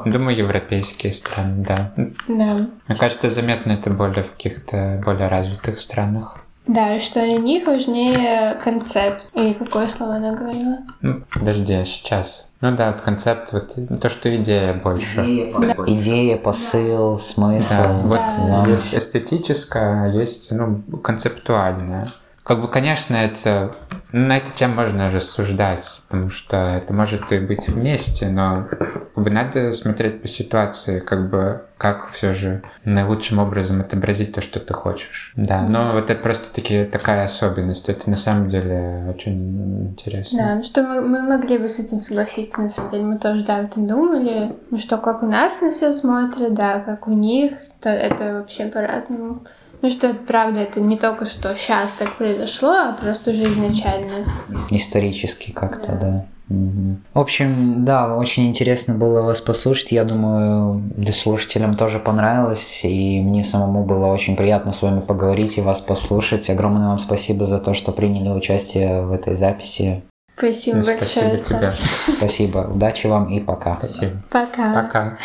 Speaker 2: думаю, европейские страны, да.
Speaker 3: Да.
Speaker 2: Мне кажется, заметно это более в каких-то более развитых странах.
Speaker 3: Да, что для них важнее концепт. Или какое слово она говорила?
Speaker 2: Ну, подожди, а сейчас? Ну да, вот концепт, вот то, что идея больше.
Speaker 1: Идея, посыл, да. идея, посыл смысл.
Speaker 2: Да, вот да. есть эстетическая, а есть ну, концептуальная. Как бы, конечно, это на эту тему можно рассуждать, потому что это может и быть вместе, но как бы надо смотреть по ситуации, как бы как все же наилучшим образом отобразить то, что ты хочешь. Да, но вот это просто таки такая особенность. Это на самом деле очень интересно.
Speaker 3: Да, ну что мы, мы могли бы с этим согласиться, на самом деле. Мы тоже, да, это думали. Ну что, как у нас на все смотрят, да, как у них, то это вообще по-разному. Ну что, правда, это не только что сейчас так произошло, а просто уже изначально.
Speaker 1: Исторически как-то, да. да. Угу. В общем, да, очень интересно было вас послушать. Я думаю, слушателям тоже понравилось. И мне самому было очень приятно с вами поговорить и вас послушать. Огромное вам спасибо за то, что приняли участие в этой записи.
Speaker 3: Спасибо большое.
Speaker 2: Спасибо тебе.
Speaker 1: Спасибо. Удачи вам и пока.
Speaker 2: Спасибо.
Speaker 3: Пока.
Speaker 2: Пока.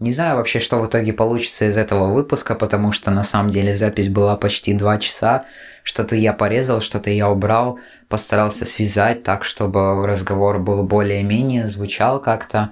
Speaker 1: Не знаю вообще, что в итоге получится из этого выпуска, потому что на самом деле запись была почти два часа. Что-то я порезал, что-то я убрал, постарался связать так, чтобы разговор был более-менее, звучал как-то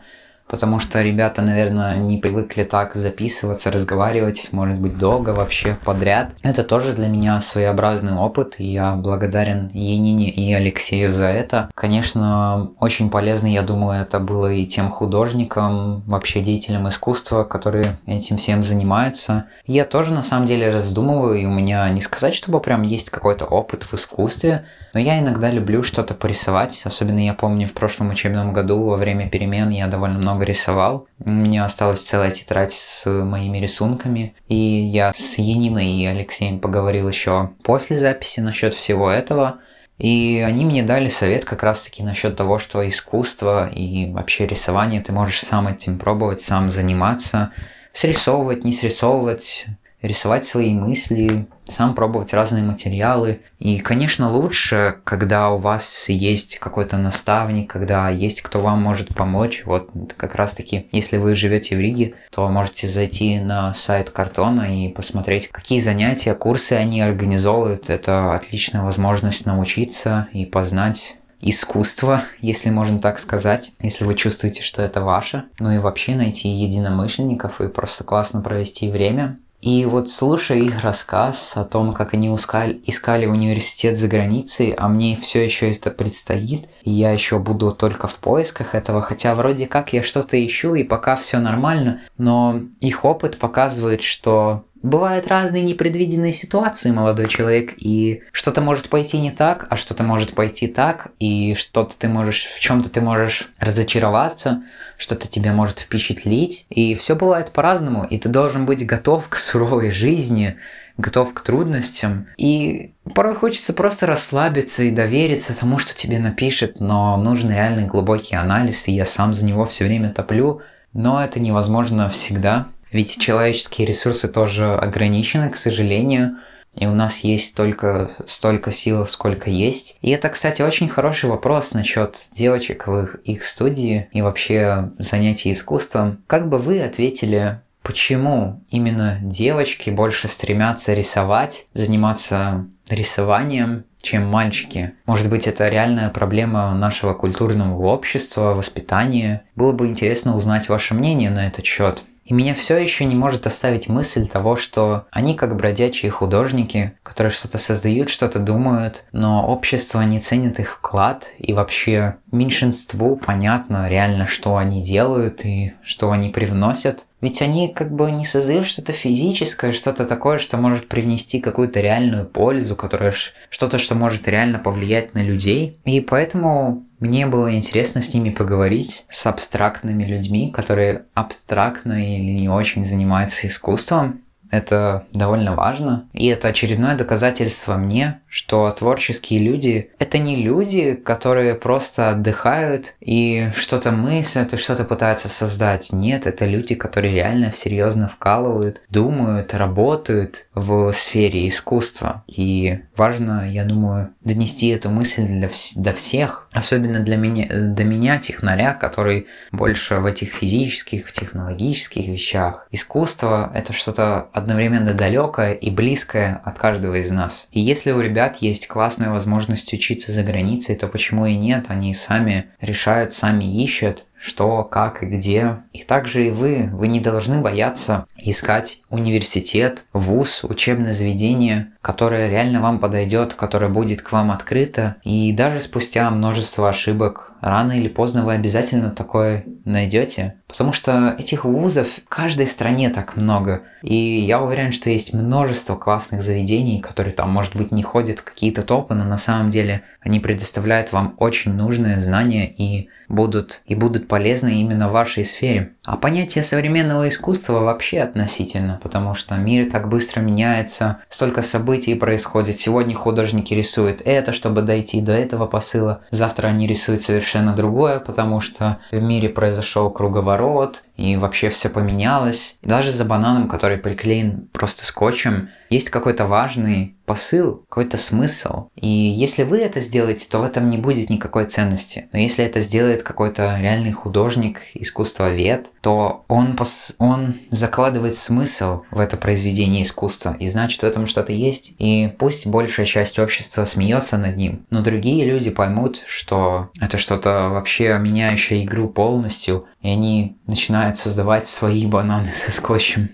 Speaker 1: потому что ребята, наверное, не привыкли так записываться, разговаривать, может быть, долго вообще подряд. Это тоже для меня своеобразный опыт, и я благодарен Енине и Алексею за это. Конечно, очень полезно, я думаю, это было и тем художникам, вообще деятелям искусства, которые этим всем занимаются. Я тоже, на самом деле, раздумываю, и у меня не сказать, чтобы прям есть какой-то опыт в искусстве, но я иногда люблю что-то порисовать, особенно я помню в прошлом учебном году во время перемен я довольно много рисовал. У меня осталась целая тетрадь с моими рисунками, и я с Яниной и Алексеем поговорил еще после записи насчет всего этого. И они мне дали совет как раз-таки насчет того, что искусство и вообще рисование ты можешь сам этим пробовать, сам заниматься, срисовывать, не срисовывать, рисовать свои мысли, сам пробовать разные материалы. И, конечно, лучше, когда у вас есть какой-то наставник, когда есть кто вам может помочь. Вот как раз-таки, если вы живете в Риге, то можете зайти на сайт Картона и посмотреть, какие занятия, курсы они организовывают. Это отличная возможность научиться и познать искусство, если можно так сказать, если вы чувствуете, что это ваше. Ну и вообще найти единомышленников и просто классно провести время. И вот слушая их рассказ о том, как они искали, университет за границей, а мне все еще это предстоит, и я еще буду только в поисках этого, хотя вроде как я что-то ищу, и пока все нормально, но их опыт показывает, что Бывают разные непредвиденные ситуации, молодой человек, и что-то может пойти не так, а что-то может пойти так, и что-то ты можешь, в чем-то ты можешь разочароваться, что-то тебя может впечатлить, и все бывает по-разному, и ты должен быть готов к суровой жизни, готов к трудностям. И порой хочется просто расслабиться и довериться тому, что тебе напишет, но нужен реальный глубокий анализ, и я сам за него все время топлю, но это невозможно всегда, ведь человеческие ресурсы тоже ограничены, к сожалению, и у нас есть только столько сил, сколько есть. И это, кстати, очень хороший вопрос насчет девочек в их, их студии и вообще занятий искусством. Как бы вы ответили почему именно девочки больше стремятся рисовать, заниматься рисованием, чем мальчики. Может быть, это реальная проблема нашего культурного общества, воспитания. Было бы интересно узнать ваше мнение на этот счет. И меня все еще не может оставить мысль того, что они как бродячие художники, которые что-то создают, что-то думают, но общество не ценит их вклад, и вообще меньшинству понятно реально, что они делают и что они привносят. Ведь они как бы не создают что-то физическое, что-то такое, что может привнести какую-то реальную пользу, которое что-то, что может реально повлиять на людей. И поэтому мне было интересно с ними поговорить, с абстрактными людьми, которые абстрактно или не очень занимаются искусством, это довольно важно. И это очередное доказательство мне, что творческие люди – это не люди, которые просто отдыхают и что-то мыслят и что-то пытаются создать. Нет, это люди, которые реально серьезно вкалывают, думают, работают в сфере искусства. И важно, я думаю, донести эту мысль для вс- до всех, особенно для меня, до меня, технаря, который больше в этих физических, технологических вещах. Искусство – это что-то одновременно далекое и близкое от каждого из нас. И если у ребят есть классная возможность учиться за границей, то почему и нет? Они сами решают, сами ищут, что, как и где. И также и вы, вы не должны бояться искать университет, вуз, учебное заведение, которое реально вам подойдет, которое будет к вам открыто. И даже спустя множество ошибок, рано или поздно вы обязательно такое найдете. Потому что этих вузов в каждой стране так много. И я уверен, что есть множество классных заведений, которые там, может быть, не ходят какие-то топы, но на самом деле они предоставляют вам очень нужные знания и будут, и будут полезны именно в вашей сфере. А понятие современного искусства вообще относительно, потому что мир так быстро меняется, столько событий происходит. Сегодня художники рисуют это, чтобы дойти до этого посыла. Завтра они рисуют совершенно другое, потому что в мире произошел круговорот, и вообще все поменялось. Даже за бананом, который приклеен просто скотчем, есть какой-то важный посыл, какой-то смысл. И если вы это сделаете, то в этом не будет никакой ценности. Но если это сделает какой-то реальный художник, искусствовед, то он, пос... он закладывает смысл в это произведение искусства. И значит, в этом что-то есть. И пусть большая часть общества смеется над ним, но другие люди поймут, что это что-то вообще меняющее игру полностью, и они начинают создавать свои бананы [LAUGHS] со скотчем.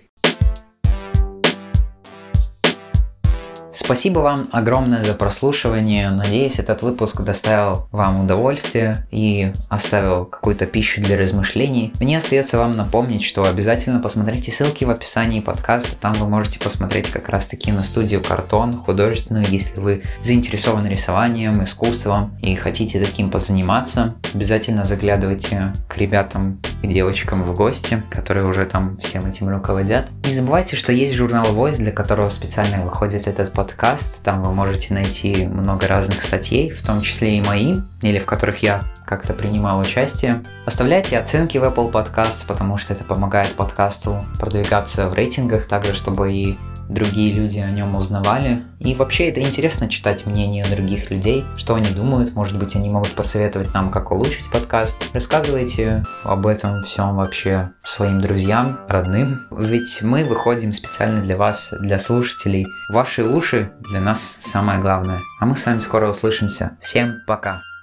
Speaker 1: Спасибо вам огромное за прослушивание. Надеюсь, этот выпуск доставил вам удовольствие и оставил какую-то пищу для размышлений. Мне остается вам напомнить, что обязательно посмотрите ссылки в описании подкаста. Там вы можете посмотреть как раз таки на студию Картон художественную, если вы заинтересованы рисованием, искусством и хотите таким позаниматься. Обязательно заглядывайте к ребятам и девочкам в гости, которые уже там всем этим руководят. Не забывайте, что есть журнал Voice, для которого специально выходит этот подкаст. Там вы можете найти много разных статей, в том числе и мои, или в которых я как-то принимал участие. Оставляйте оценки в Apple Podcast, потому что это помогает подкасту продвигаться в рейтингах, также чтобы и другие люди о нем узнавали. И вообще это интересно читать мнение других людей, что они думают, может быть они могут посоветовать нам, как улучшить подкаст. Рассказывайте об этом всем вообще своим друзьям, родным, ведь мы выходим специально для вас, для слушателей. Ваши уши для нас самое главное. А мы с вами скоро услышимся. Всем пока!